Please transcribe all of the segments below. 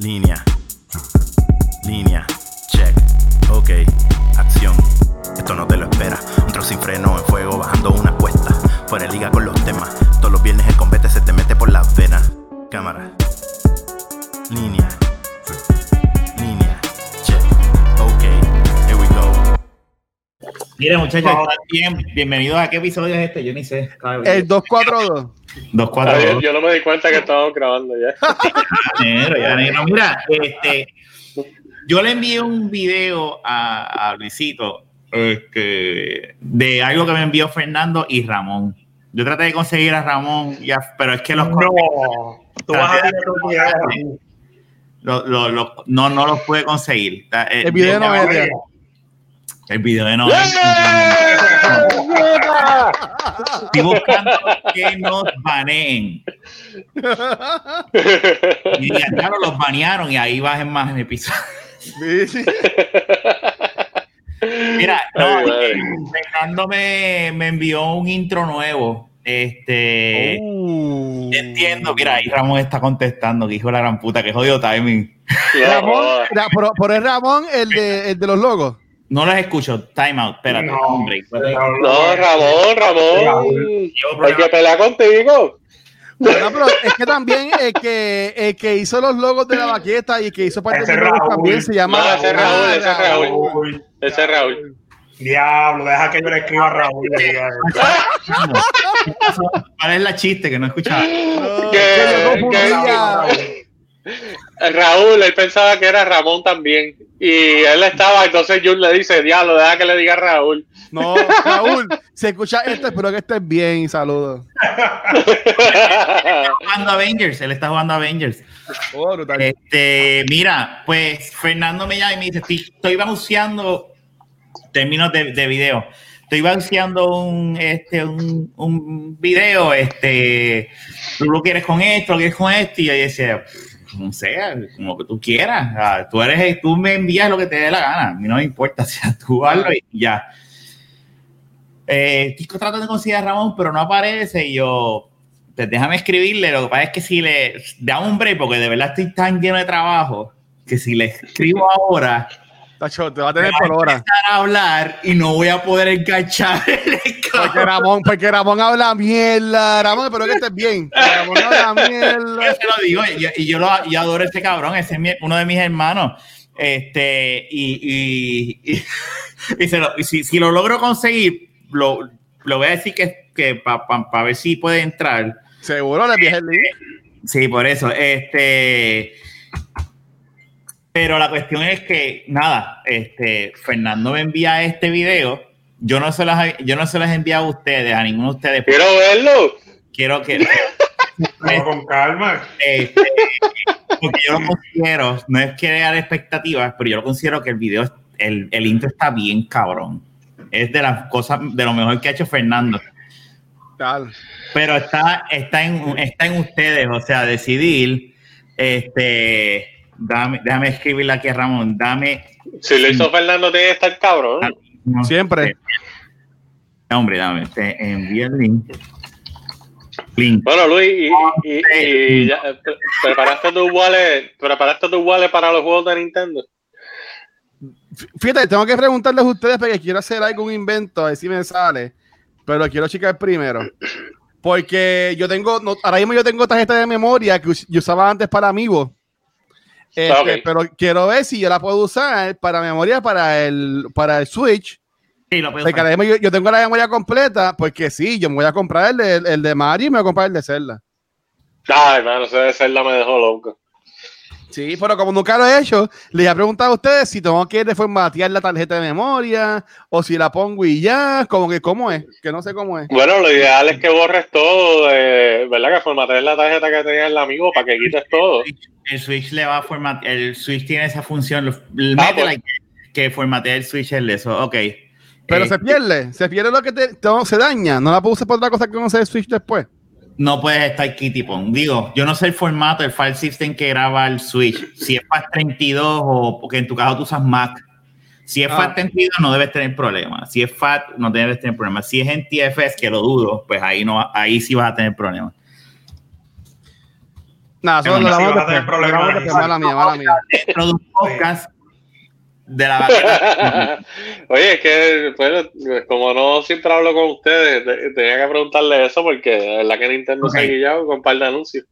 Línea. Línea. Check. Ok. Acción. Esto no te lo espera. Un trozo sin freno en fuego bajando una cuesta. Fuera de liga con los temas. Todos los viernes el combate se te mete por las venas. Cámara. Línea. Línea. Check. Ok. Here we go. Mire, muchachos, ¿están bien? bienvenidos a qué episodio es este. Yo ni sé. El 242. Dos, cuatro, dos. yo no me di cuenta que estábamos grabando ya. Mira, este, yo le envié un video a, a Luisito este, de algo que me envió Fernando y Ramón. Yo traté de conseguir a Ramón, ya, pero es que los No, tú vas a ver lo- lo- lo- no, no los pude conseguir. El video no es real. El video de no es. Estoy buscando que nos baneen. Y digan, claro, los banearon y ahí bajen más en episodio. Sí, sí. Mira, no, eh, Fernando me, me envió un intro nuevo. Este. Uh. Entiendo, mira, ahí Ramón está contestando, que hijo de la gran puta, que jodido timing. Ramón, por el Ramón, el de, el de los logos. No los escucho, time out, espérate, No, hombre. no, Ramón, Ramón. Hay que pelear contigo. Bueno, pero es que también el que, el que hizo los logos de la baqueta y el que hizo parte Ese de los logos Raúl. también se llama. No, ese es Raúl, ese es Raúl. Ese es Raúl. Diablo, deja que yo le escriba a Raúl. ¿Cuál es la chiste que no escuchaba? Raúl, él pensaba que era Ramón también. Y él estaba, entonces Jun le dice, diablo, deja que le diga a Raúl. No, Raúl, si escuchas esto, espero que estés bien. Saludos. jugando Avengers, él está jugando Avengers. Oh. Este, mira, pues Fernando me llama y me dice, estoy, estoy términos de, de video. Estoy bounceando un, este, un, un video, este, tú lo quieres con esto, lo quieres con esto, y yo decía, no sé, como que tú quieras. Tú eres, tú me envías lo que te dé la gana, a mí no me importa, o sea, tú hazlo y ya. Eh, estoy tratando de conseguir a Ramón, pero no aparece y yo, pues déjame escribirle. Lo que pasa es que si le da un break, porque de verdad estoy tan lleno de trabajo, que si le escribo ahora, Tacho, te va a tener por hora. empezar a hablar y no voy a poder enganchar el Porque Ramón, porque Ramón habla mierda. Ramón, espero que estés bien. Ramón habla Yo mierda. se lo digo, y, y yo, lo, yo adoro a este cabrón, ese es mi- uno de mis hermanos. Este, y, y, y, se lo- si, si lo logro conseguir, lo, lo voy a decir que, que para ver si puede entrar. Seguro le envías el link. Sí, por eso. Este. Pero la cuestión es que, nada, este, Fernando me envía este video. Yo no se las, yo no se las he enviado a ustedes, a ninguno de ustedes. Quiero verlo. Quiero que. Vamos con calma. este, porque yo lo considero, no es crear expectativas, pero yo lo considero que el video, el, el intro está bien cabrón. Es de las cosas, de lo mejor que ha hecho Fernando. Tal. Pero está, está, en, está en ustedes, o sea, decidir, este, dame, déjame escribirle aquí a Ramón, dame, Si lo hizo Fernando, tiene que estar cabrón. no, Siempre. eh, hombre, dame, te envío el link. Link. Bueno, Luis, y, y- y ya, pre- ¿preparaste tu wallet, preparaste tu wallet para los juegos de Nintendo? Fíjate, tengo que preguntarles a ustedes porque quiero hacer algún invento, a ver si me sale. Pero quiero checar primero. Porque yo tengo, no, ahora mismo yo tengo tarjeta de memoria que us- yo usaba antes para Amiibo. Este. Pero quiero ver si yo la puedo usar para memoria para el, para el Switch. Sí, lo puedo yo, yo tengo la memoria completa, porque sí, yo me voy a comprar el de, el de Mario y me voy a comprar el de Zelda. Ay, mano, ese de Zelda me dejó loco. Sí, pero como nunca lo he hecho, les he preguntado a ustedes si tengo que reformatear la tarjeta de memoria o si la pongo y ya, como que cómo es, que no sé cómo es. Bueno, lo ideal es que borres todo, de, ¿verdad? Que formatees la tarjeta que tenía el amigo para que quites todo. El Switch le va a formatear, el Switch tiene esa función, lo- Ah, métela pues. que, que formatea el Switch el eso, ok. Pero Eh, se pierde, se pierde lo que te, te- se daña, no la puedo usar por otra cosa que no sea el Switch después. No puedes estar Kitty Pong. Digo, yo no sé el formato, el file system que graba el Switch. Si es FAT32 o porque en tu caso tú usas Mac. Si es Ah. FAT32 no debes tener problemas. Si es FAT no debes tener problemas. Si es en TFS, que lo dudo, pues ahí no, ahí sí vas a tener problemas. Nada, solo Sí, lo vas damos a tener después. problemas Lo damos ahí. después, Mala mía, mala mía. Dentro de un podcast de la vaquera. Oye, es que pues, como no siempre hablo con ustedes, te- tenía que preguntarle eso porque de verdad que Nintendo Ok. se ha guillado con un par de anuncios.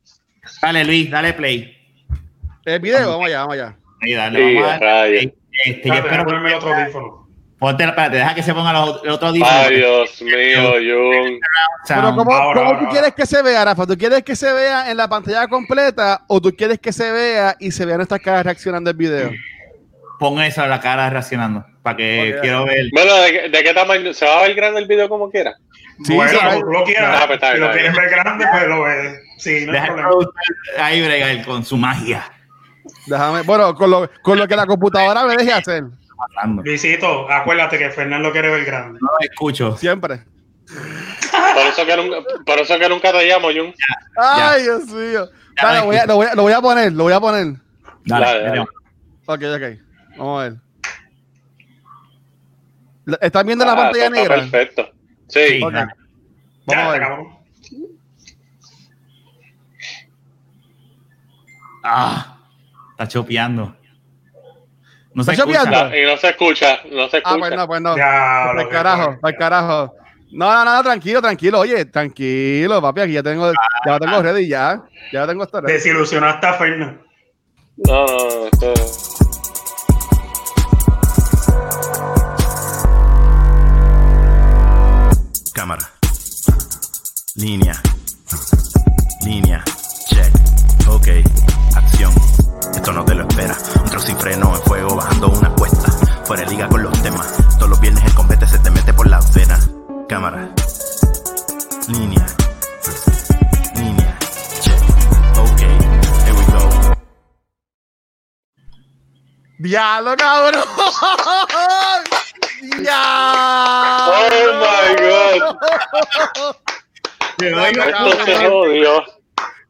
Dale, Luis, dale play. El video, vamos allá, vamos allá. Ahí, dale, Sí, vamos a. Este, yo espero ponerme el otro audífono. ponte, espérate, deja que se ponga los, el otro audífono. Ay, Dios mío, Jun. Pero. ¿cómo, Ahora, cómo ahora, tú quieres que se vea, Rafa? ¿Tú quieres que se vea en la pantalla completa o tú quieres que se vea y se vean nuestras caras reaccionando al video? Pon eso a la cara reaccionando. Para que quiero ver. Bueno, ¿de, qué- de qué tamaño? ¿Se va a ver grande el video como quiera? Sí, bueno, sí, como tú lo quieras. Ah, pues si lo está quieres ver grande, pues lo ves. Sí, no ahí bregar con su magia. Déjame, bueno, con lo, con lo que la computadora me deje hacer. Luisito, acuérdate que Fernando quiere ver grande. No lo escucho. siempre. Por eso que nunca, por eso que nunca te llamo, Jun. Ay, Dios mío. Ya Dale, lo lo, voy a, lo, voy a, lo voy a poner, lo voy a poner. Dale, Dale, dale. Ok, ok. Vamos a ver. ¿Están viendo la Ah, pantalla negra? Perfecto. Sí, Sí. Ok. dale. Ya, Vamos a ver. Ah, está chopeando. No se ¿Está escucha. chopeando? No, y no se escucha, no se Ah, escucha. pues no, pues no. Ya, el carajo, para el carajo. No, no, no, tranquilo, tranquilo. Oye, tranquilo, papi. Aquí ya tengo, ya lo tengo ready, ya. Ya lo tengo esto ready. Desilusionaste a Fernando. No, no, no. Cámara. Línea. Línea. Check. Ok. Acción. Esto no te lo espera. Un sin freno en fuego bajando una cuesta. Fuera liga con los temas. Todos los viernes el combate se te mete por las venas. Cámara. Línea. Línea. Check. Ok. Here we go. ¡Diablo, cabrón! ¡Ya! Oh my God. Te doy- Esto se jodió.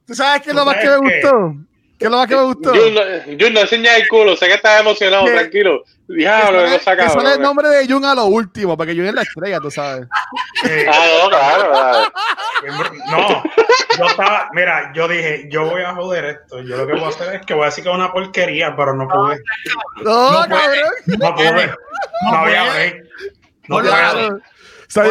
¿Tú sabes qué es lo ¿Tú más que me gustó? ¿Qué es lo más que me gustó? Jun, no, Jun, no enseñas el culo. Sé que estás emocionado, tranquilo. Diablo, que cosa que sale el nombre de Jun a lo último, porque Jun es la estrella, tú sabes. Eh, Ah, no, claro, claro. No, yo estaba, mira, yo dije, yo voy a joder esto. Yo lo que voy a hacer es que voy a decir que es una porquería, pero no pude. No, No cabrón. No pude. No había break. No pude. Lo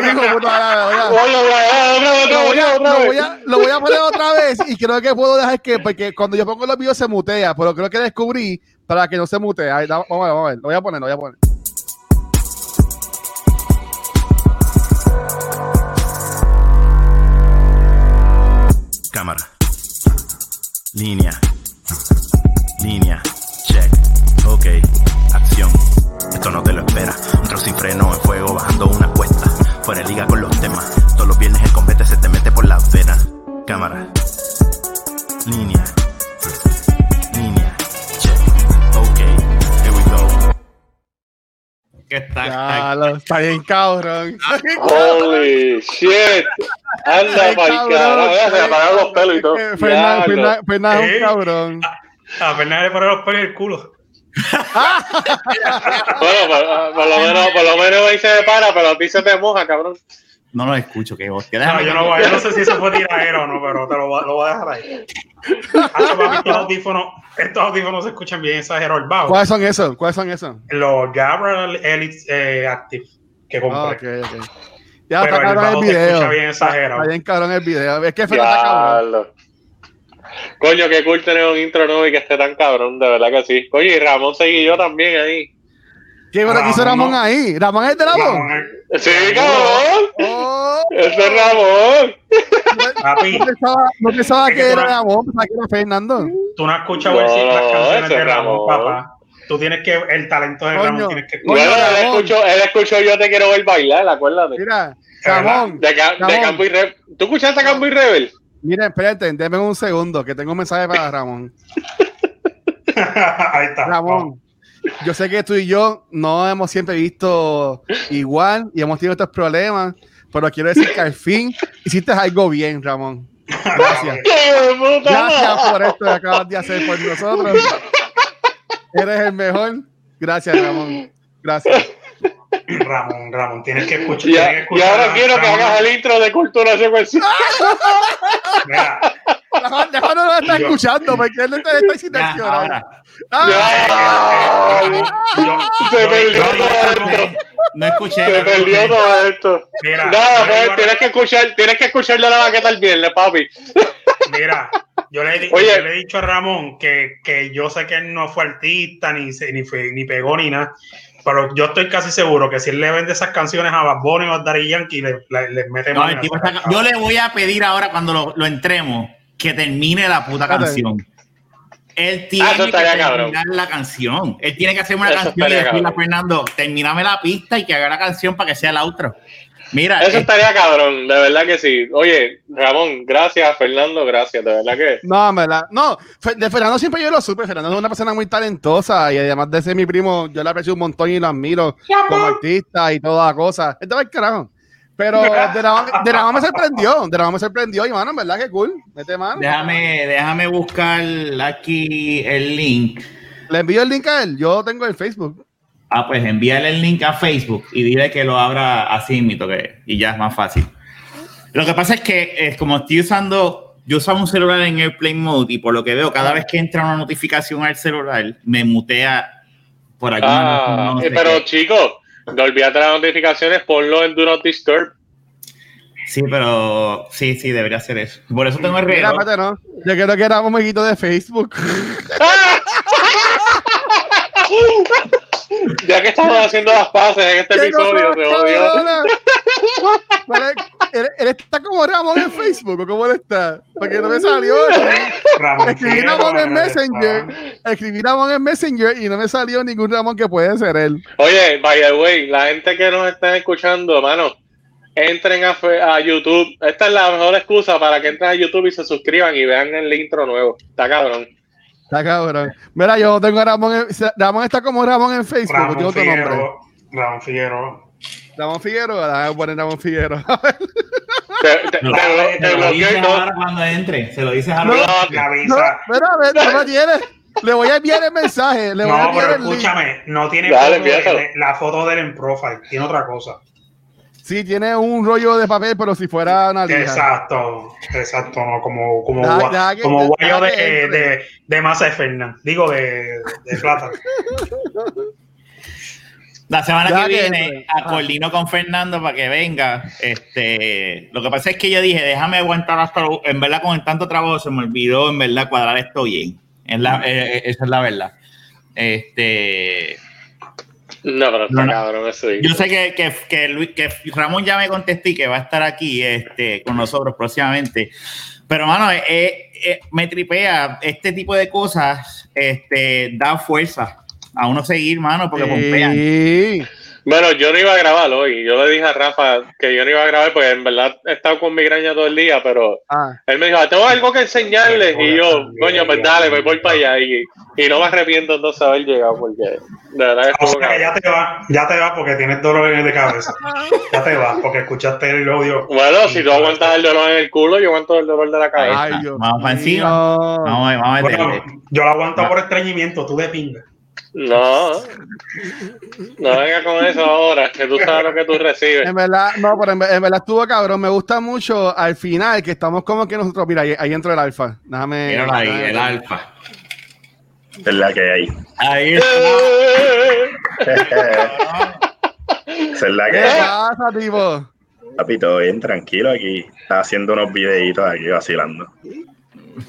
voy, a, poner otra vez y creo que puedo dejar que, porque cuando yo pongo los videos se mutea, pero creo que descubrí para que no se mutee. Ahí, vamos a ver, vamos a ver. Lo voy a poner, lo voy a poner. Cámara. Línea. Línea. Check. Ok. Acción. Esto no te lo espera. Un sin freno en fuego bajando una cuesta. Fuera de liga con los temas. Todos los viernes el combate se te mete por las venas. Cámara. Línea. Línea. Check. Ok. Here we go. que está, Ya, lo- está bien cabrón. Holy shit. Anda Ay, cabrón. carajo. Ya se me apagaron los pelos y todo. Fernan- Diablo. Fernan- Fernan es Eh. un cabrón. A Fernando le pone los pelos en el culo. Bueno, por, por lo menos, por lo menos ahí se depara, pero a ti se te moja, cabrón. no lo escucho, que hostia. No, yo no, voy, yo no sé si eso fue tiradero o no, pero te lo, voy- lo voy a dejar ahí. Hacho, papi, estos audífonos, estos audífonos se escuchan bien exagerados. El bajo. ¿Cuáles son esos? ¿Cuáles son esos? Los Gabriel Elite eh, Active que Ah, compré. ok. Ya Pero está el cabrón el bajo se video. escucha bien exagerado. Está bien cabrón el video. Es que Fernan está cabrón. Coño, qué cool tener un intro nuevo y que esté tan cabrón, de verdad que sí. Oye, y Ramón seguí yo también ahí. ¿Qué bueno que hizo Ramón, no. ahí? ¿Ramón es de la voz? Ramón, Sí, cabrón. Oh, Ese es Ramón. Papi, no pensaba, no pensaba Es que era no- Ramón, pensaba que era Fernando. tú no has escuchado No, el- las canciones de Ramón, Ramón. papá. Tú tienes que, el talento de Coño. Ramón tienes que escuchar. Coño, Bueno, él escuchó, él escuchó Yo te quiero ver bailar, acuérdate. Mira? Ramón, De, Ca- de Ramón. Campo y Rebel. ¿Tú escuchaste a Campo y Rebel? Miren, espérate, denme un segundo, que tengo un mensaje para Ramón. Ahí está. Ramón, yo sé que tú y yo no hemos siempre visto igual y hemos tenido estos problemas, pero quiero decir que al fin hiciste algo bien, Ramón. Gracias. Gracias por esto que acabas de hacer por nosotros. Eres el mejor. Gracias, Ramón. Gracias. Ramón, Ramón, tienes que escuchar. Y, tienes que y escuchar ahora a quiero que Ramón. hagas el intro de cultura secuencial. Mira, Juan, Juan no lo está Yo- escuchando porque él está, está Ya, ahora. Ah, ¡Ya! Yo- Se yo- perdió todo esto. No escuché. Se no perdió todo esto. Mira, Nada, pues, tienes que escuchar, tienes que escucharle la baqueta el viernes, papi. Mira, yo le, Oye. yo le he dicho a Ramón que, que yo sé que él no fue artista, ni, se- ni, fue, ni pegó, ni nada. Pero yo estoy casi seguro que si él le vende esas canciones a Bad Bunny o a Daddy Yankee, le, le, le mete No, el tipo está- yo le voy a pedir ahora cuando lo, lo entremos que termine la puta canción. Él tiene Ah, eso que terminar cabrón. la canción. Él tiene que hacer una Eso canción y decirle a. Fernando, terminame la pista y que haga la canción para que sea el outro. Mira, Eso eh, estaría cabrón, de verdad que sí. Oye, Ramón, gracias, Fernando, gracias, de verdad que. No, verdad. No, de Fernando siempre yo lo supe. Fernando es una persona muy talentosa y además de ser mi primo, yo le aprecio un montón y lo admiro como artista y toda la cosa. Estaba el carajo. Pero de la, de la me sorprendió. De la me sorprendió y, mano, en verdad que cool. Mete mano. déjame, déjame buscar aquí el link. Le envío el link a él. Yo tengo el Facebook. Ah, pues envíale el link a Facebook y dile que lo abra así mito que y ya es más fácil. Lo que pasa es que es como estoy usando, yo usaba un celular en Airplane Mode y por lo que veo, cada vez que entra una notificación al celular, me mutea por alguna Ah, razón, no sé eh, pero qué. chicos, no olvídate las notificaciones, ponlo en Do Not Disturb. Sí, pero sí, sí, debería ser eso. Por eso tengo el Mira, reloj. espérate, no. Yo creo que era un amiguito de Facebook. Ya que estamos haciendo las pases en este ¡Qué episodio, se cosa, odió. cabrona! Vale, ¿Él, él está como Ramón en Facebook, ¿o cómo él está? Porque no me salió. Ramón Escribí Ramón en Messenger. Escribí Ramón en Messenger y no me salió ningún Ramón que puede ser él. Oye, by the way, la gente que nos está escuchando, mano, entren a, fe- a YouTube. Esta es la mejor excusa para que entren a YouTube y se suscriban y vean el intro nuevo. Está cabrón. Está cabrón. Mira, yo tengo a Ramón. En, Ramón está como Ramón en Facebook. Ramón otro nombre. Figueroa. Ramón Figueroa. Ramón Figueroa. Déjame poner Ramón Figueroa. Te, te, te, Lo- te Se lo dices no. ahora cuando entre. Se lo dices a No, La no, avisa. mira, a ver, no me tiene. Le voy a enviar el mensaje. Le voy a No, enviar pero el link. escúchame, no tiene Dale, foto de- la foto de él en profile, tiene otra cosa. Sí, tiene un rollo de papel, pero si fuera una lija. Exacto, exacto, no, como, como, gua- que- como guayo de, entre. de, de masa de Fernan, digo de, de plata. La semana Ya que que viene entre. Ah. acordino con Fernando para que venga. Este, lo que pasa es que yo dije, déjame aguantar hasta lo- en verdad con el tanto trabajo se me olvidó en verdad cuadrar esto bien. Es la, eh, eh, esa es la verdad. Este, No, pero está No, no. cabrón eso. yo sé que, que, que, Luis- que Ramón ya me contesté y que va a estar aquí este, con nosotros próximamente. Pero, mano, eh, eh, me tripea este tipo de cosas, este, da fuerza a uno seguir, mano, porque pompean. Bueno, yo no iba a grabar hoy. Yo le dije a Rafa que yo no iba a grabar porque en verdad he estado con migraña todo el día, pero Ah, él me dijo, "Ah, tengo algo que enseñarles. Y yo, coño, pues dale, me voy para allá. Y, y no me arrepiento entonces de haber llegado porque de verdad que O sea que ya te vas, ya te vas porque tienes dolores de cabeza. Ya te vas porque escuchaste el audio. Bueno, si tú aguantas el dolor en el culo, yo aguanto el dolor de la cabeza. Ay, Vamos para encima. Vamos, vamos a Bueno, meterle. yo lo aguanto por estreñimiento, tú de pinga. No, no venga con eso ahora, que tú sabes lo que tú recibes. En verdad, no, pero en, en verdad estuvo cabrón. Me gusta mucho al final que estamos como que nosotros, mira, ahí, ahí entra el alfa. Déjame. Míralo ahí, déjame- el alfa. Es la que hay. Ahí está. Esa es la ¿Qué que hay. pasa, tipo? Papi, todo bien, tranquilo aquí. Está haciendo unos videitos aquí vacilando.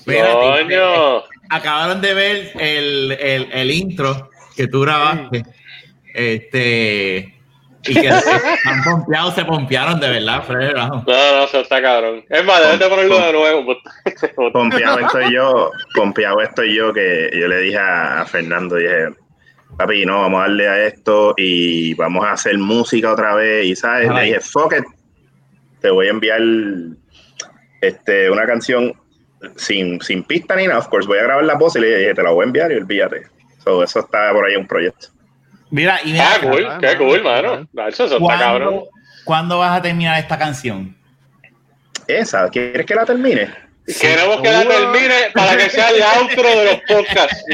Coño. acabaron de ver el, el, el intro que tú grabaste. Este. Y que se han pompeado, se pompearon de verdad, Fred. No, no, eso está cabrón. Es más, debes de ponerlo de nuevo. pues. Pompeado estoy yo, pompeado estoy yo que yo le dije a, Fernando, dije, papi, no, vamos a darle a esto y vamos a hacer música otra vez. Y sabes, le dije, fuck it, te voy a enviar este, una canción sin, sin pista ni nada, of course, voy a grabar la voz y le dije, te la voy a enviar y olvídate. So, eso está por ahí en un proyecto. Mira, y mira, Ah, cool, qué cool, mano. Eso está cabrón. ¿cuándo, ¿cuándo vas a terminar esta canción? Esa, ¿quieres que la termine? Queremos que la termine para que sea el outro de los podcasts.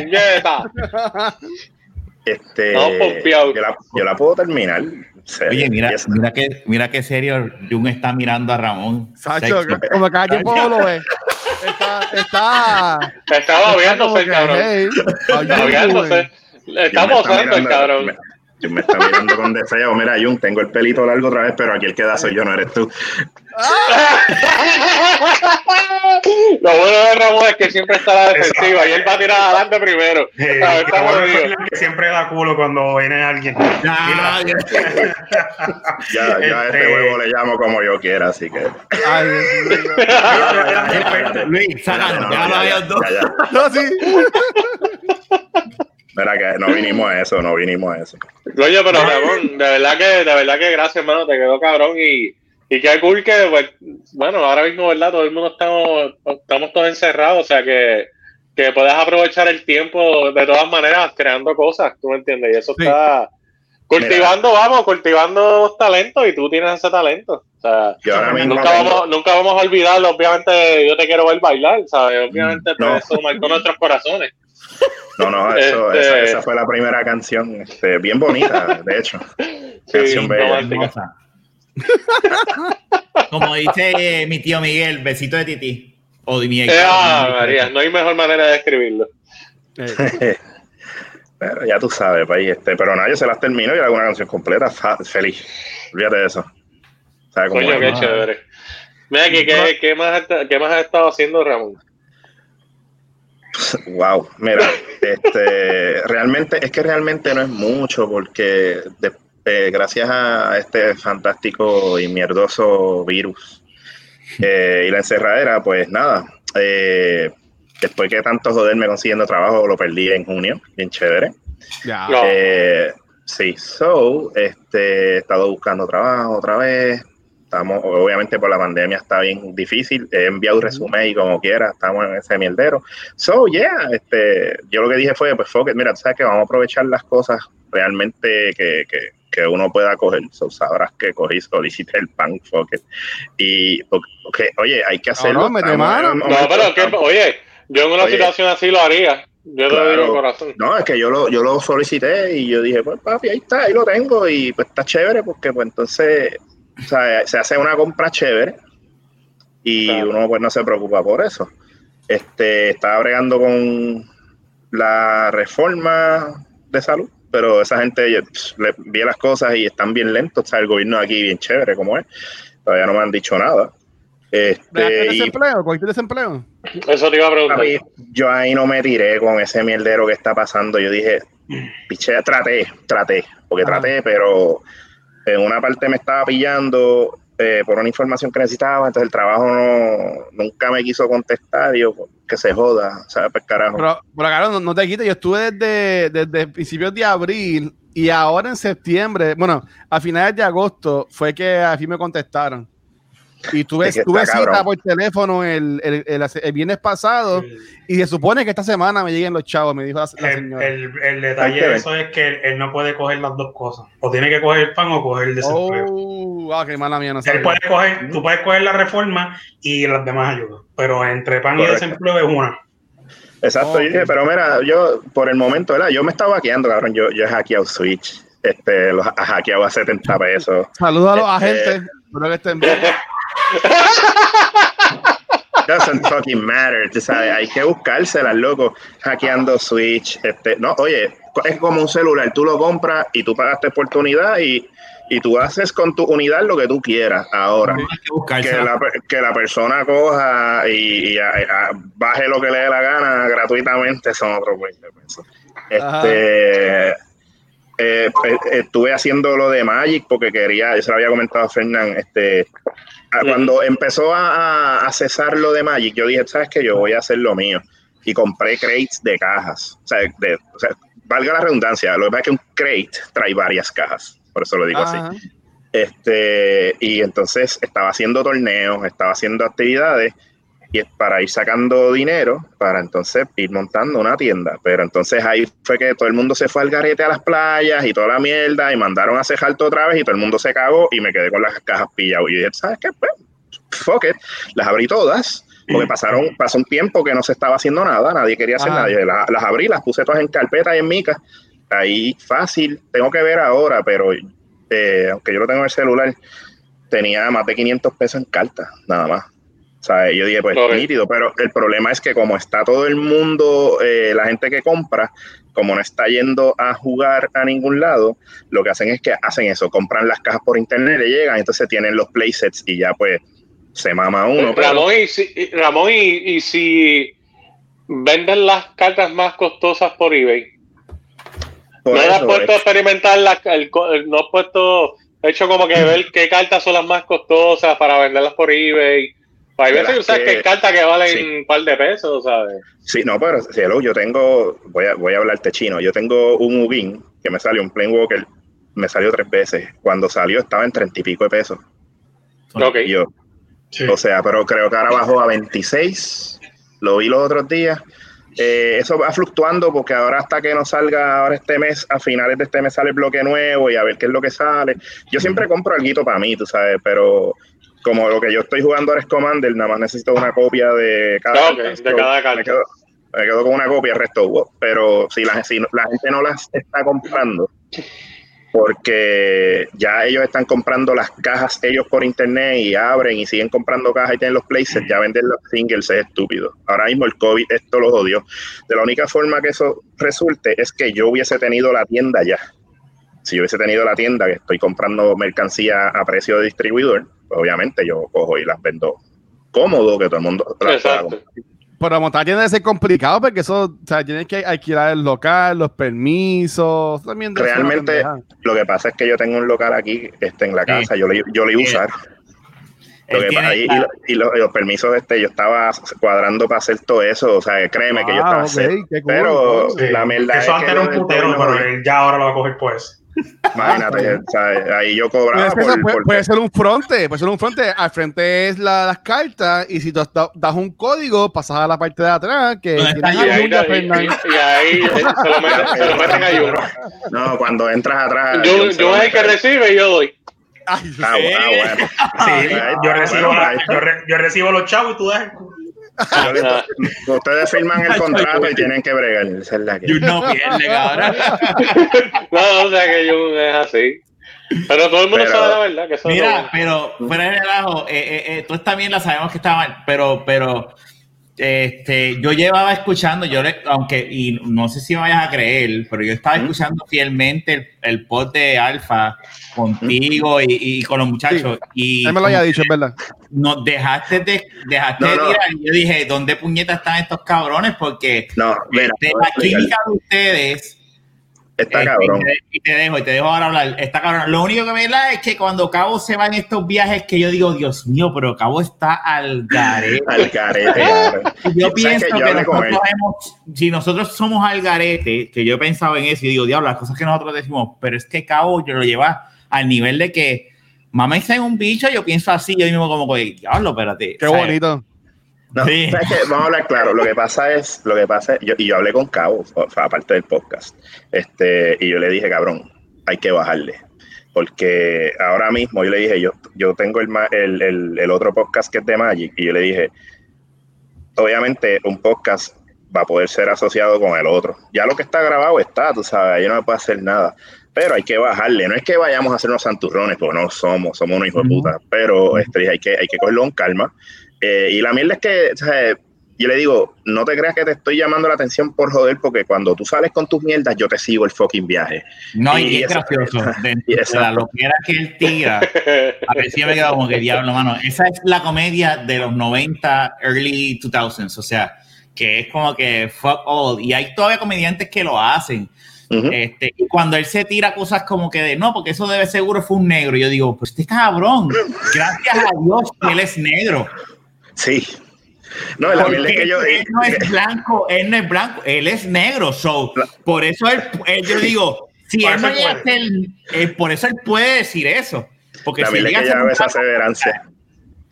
Este, No, pompeado. yo, la, yo la puedo terminar. Oye, mira, mira que, mira qué serio Jun está mirando a Ramón. Sacho, como cada como lo ve. Está, está, Estaba viéndose que, cabrón. hey, me está posando el cabrón. me- Jun me está mirando con deseo. Mira, Jun, tengo el pelito largo otra vez, pero aquí el que da soy yo, no eres tú. Lo bueno de Ramón es que siempre está a la defensiva y él va a tirar adelante primero. Y está el que siempre da culo cuando viene alguien. Ya, ya. Ya, ya a este Este- huevo le llamo como yo quiera, así que. Ay. Luis, sácalo, ya dos. ya, ya. No, sí. Mira que no vinimos a eso, no vinimos a eso. Oye, pero Ramón, de verdad que, de verdad que gracias, hermano, te quedó cabrón y, y qué cool que, pues, bueno, ahora mismo, ¿verdad? Todo el mundo estamos, estamos todos encerrados, o sea que, que puedes aprovechar el tiempo de todas maneras creando cosas, ¿tú me entiendes? Y eso Sí. está cultivando, vamos, cultivando talento y tú tienes ese talento. O sea, Yo ahora mismo nunca vamos, nunca vamos a olvidarlo, obviamente yo te quiero ver bailar, ¿sabes? Obviamente No. pues, eso marcó nuestros corazones. No, no, eso, Este- esa, esa fue la primera canción, este, bien bonita, de hecho. Sí, Canción bella. Como dice mi tío Miguel, besito de Titi. O de mi ex. Eh, ah, María, no hay mejor manera de describirlo. Pero ya tú sabes, país, este, pero nada, yo se las termino y hago una canción completa, fa- feliz. Olvídate de eso. ¿Sabes cómo Coño, qué chévere. Mira, ¿qué, qué, qué más, ¿qué más has estado haciendo, Ramón? Wow, mira, este, realmente, es que realmente no es mucho porque de- eh, gracias a este fantástico y mierdoso virus eh, y la encerradera, pues nada, eh, después que tanto joderme consiguiendo trabajo, lo perdí en junio, bien chévere. No. Eh, sí, so, este, he estado buscando trabajo otra vez. Estamos, obviamente por la pandemia está bien difícil. He enviado un resumen y como quiera, estamos en ese mierdero. So, yeah, este, yo lo que dije fue, pues, fuck it, mira, tú sabes que vamos a aprovechar las cosas realmente que, que, que uno pueda coger. So, sabrás que cogí, solicité el pan, fuck it. Y, porque, oye, hay que hacerlo. no, mete Estamos No, momento- pero que, oye, yo en una Oye. situación así lo haría. Yo te lo Claro. digo corazón. No, es que yo lo, yo lo solicité y yo dije, pues papi, ahí está, ahí lo tengo y pues está chévere porque pues entonces o sea, se hace una compra chévere y Claro. uno pues no se preocupa por eso. Este, estaba bregando con la reforma de salud, pero esa gente pss, le vi las cosas y están bien lentos, o sea, el gobierno aquí bien chévere como es, todavía no me han dicho nada. ¿Verdad que Este, y desempleo? ¿Cogiste desempleo? Eso te iba a preguntar. Yo ahí no me tiré con ese mierdero que está pasando. Yo dije, piche, traté, traté, porque Ajá. traté, pero en una parte me estaba pillando eh, por una información que necesitaba, entonces el trabajo no, nunca me quiso contestar. Yo, que se joda, ¿sabes? Pues carajo. Pero, pero claro, no, no te quites. Yo estuve desde, desde principios de abril y ahora en septiembre, bueno, a finales de agosto fue que a fin me contestaron. Y tuve, Es que tuve está cita cabrón. por teléfono el, el, el- el viernes pasado y se supone que esta semana me lleguen los chavos, me dijo la, señora. el- el detalle de eso es que él, él no puede coger las dos cosas. O tiene que coger el pan o coger el desempleo. Oh, ah, qué mala mía, no Él puede coger, tú puedes coger la reforma y las demás ayudas. Pero entre pan Correcto. y desempleo es una. Exacto, Ok. yo dije, pero mira, yo por el momento, ¿verdad? Yo me estaba hackeando, cabrón. Yo, yo he hackeado Switch, este, los ha hackeado a 70 pesos. Saludos a los Este- agentes. Espero que estén bien. Doesn't fucking matter, tú sabes, hay que buscárselas, loco, hackeando Switch, este, no, oye, es como un celular, tú lo compras y tú pagaste por tu unidad y, y tú haces con tu unidad lo que tú quieras ahora. Hay que Que la, que la persona coja y, y a- a- baje lo que le dé la gana gratuitamente son otros 20 pesos. Este, eh, eh, estuve haciendo lo de Magic porque quería, yo se lo había comentado a Fernán, este, a- cuando empezó a, a cesar lo de Magic, yo dije, ¿sabes qué? Yo voy a hacer lo mío. Y compré crates de cajas. O sea, de- o sea, valga la redundancia, lo que pasa es que un crate trae varias cajas. Por eso lo digo así. Este, y entonces estaba haciendo torneos, estaba haciendo actividades y es para ir sacando dinero para entonces ir montando una tienda. Pero entonces ahí fue que todo el mundo se fue al garete a las playas y toda la mierda y mandaron a cejar todo otra vez y todo el mundo se cagó y me quedé con las cajas pilladas. Y dije, ¿sabes qué? Pues, fuck it. Las abrí todas porque pasaron, pasó un tiempo que no se estaba haciendo nada, nadie quería hacer nada. Las, las abrí, las puse todas en carpeta y en mica. Ahí fácil, tengo que ver ahora, pero eh, aunque yo lo tengo en el celular, tenía más de 500 pesos en carta, nada más. O sea, yo dije, pues Ok. nítido, pero el problema es que como está todo el mundo, eh, la gente que compra, como no está yendo a jugar a ningún lado, lo que hacen es que hacen eso, compran las cajas por internet, le llegan, entonces tienen los playsets y ya pues se mama uno. pero- Ramón, y si, Ramón y, y si venden las cartas más costosas por eBay, por no has eso, puesto a experimentar el, co- el- no has puesto, hecho como que ver qué cartas son las más costosas para venderlas por eBay. Hay veces sabes que que- cartas que valen sí. un par de pesos, ¿sabes? Sí, no, pero cielo, yo tengo, voy a, voy a hablarte chino, yo tengo un Ugin que me salió, un Planewalker, me salió tres veces. Cuando salió estaba en treinta y pico de pesos. Ok. Yo, Sí. O sea, pero creo que ahora bajó a 26. Lo vi los otros días. Eh, eso va fluctuando porque ahora hasta que no salga ahora este mes, a finales de este mes sale el bloque nuevo y a ver qué es lo que sale. Yo siempre compro algo para mí, tú sabes, pero como lo que yo estoy jugando ahora es Commander, nada más necesito una copia de cada Ah, ok, carta. de cada carta. Me quedo, me quedo con una copia, el resto, wow. pero si la, si la gente no las está comprando, porque ya ellos están comprando las cajas ellos por internet y abren y siguen comprando cajas y tienen los places, ya vender los singles es estúpido. Ahora mismo el COVID esto lo jodió. De la única forma que eso resulte es que yo hubiese tenido la tienda ya. Si yo hubiese tenido la tienda que estoy comprando mercancía a precio de distribuidor, pues obviamente yo cojo y las vendo cómodo, que todo el mundo Exacto. Pero montar tiene que ser complicado porque eso, o sea, tienes que alquilar el local, los permisos. También debe Realmente, lo que pasa es que yo tengo un local aquí este, en la casa, yo, lo, yo lo iba a usar. Lo que y, la- y lo- y lo- y los permisos, este, yo estaba cuadrando para hacer todo eso, o sea, créeme que yo Ah, estaba ok, set. qué cool, Pero cool. Sí. la verdad Eso es antes que era un putero, pero él ya ahora lo va a coger pues. Imagínate, o sea, ahí yo cobraba Puede, ser, por, puede- por- puede ser un fronte, puede ser un fronte. Al frente es la- las cartas y si tú da- das un código, pasas a la parte de atrás que ¿Dónde está tienes Y ahí, y- y ahí, eh, se lo meten, se lo meten a uno. No, cuando entras atrás. Yo, yo es el que recibe y yo doy. Ay, Ah, bueno, ah, bueno. Sí, ahí- yo, recibo bueno, yo, re- yo recibo los chavos y tú das. Ustedes firman el contrato y tienen que bregar. Esa es la que. You no pierde, cabrón. No, o sea que yo es así. Pero todo el mundo Pero- sabe la verdad que eso es lo Mira, bueno. pero fuera de relajo, eh, eh, eh, tú también la sabemos que está mal, pero, pero este, yo llevaba escuchando, yo le- aunque, y no sé si me vayas a creer, pero yo estaba escuchando fielmente el, el pod de Alfa contigo y, y con los muchachos. Y Él me lo había dicho, es verdad. nos dejaste de, dejaste No, de no. tirar. Y yo dije, ¿dónde puñetas están estos cabrones? Porque No, mira, este, la química de ustedes Está este, cabrón. Y te, dejo, y te dejo ahora hablar. Está cabrón. Lo único que me da es que cuando Cabo se va en estos viajes que yo digo, Dios mío, pero Cabo está al garete. Al carete, cabrón. Yo ¿Sabes pienso que yo nosotros hemos, si nosotros somos al garete, que yo he pensado en eso y digo, diablo, las cosas que nosotros decimos, pero es que Cabo yo lo lleva al nivel de que mamá en un bicho, yo pienso así, yo mismo como, que, diablo, espérate. Qué ¿sabes? bonito. No, Sí. ¿sabes qué? Vamos a hablar claro. Lo que pasa es, lo que pasa es, yo, y yo hablé con Cabo, o sea, aparte del podcast, este, y yo le dije, cabrón, hay que bajarle. Porque ahora mismo yo le dije, yo, yo tengo el, el, el, el otro podcast que es de Magic, y yo le dije, obviamente un podcast va a poder ser asociado con el otro. Ya lo que está grabado está, tú sabes, ahí no me puede hacer nada. Pero hay que bajarle, no es que vayamos a hacer unos santurrones, porque no somos, somos unos hijos de puta, pero este, hay, que, hay que cogerlo con calma. Eh, y la mierda es que, o sea, yo le digo, no te creas que te estoy llamando la atención por joder, porque cuando tú sales con tus mierdas, yo te sigo el fucking viaje. No, y, Y es gracioso. De, y de la loquera que él tira, a ver si yo me quedo como que diablo, mano. Esa es la comedia de los 90, early 2000s, o sea, que es como que fuck all. Y hay todavía comediantes que lo hacen. Este, y cuando él se tira cosas como que de no, porque eso debe seguro fue un negro. Yo digo, pues este cabrón, gracias a Dios que él es negro. Sí. No, es Porque que yo. él no es blanco, él no es blanco, él es negro. So, por eso él, él- yo digo, si Por él no llega a ser, eh, por eso él puede decir eso. Porque La si llega a ser esa aseverancia.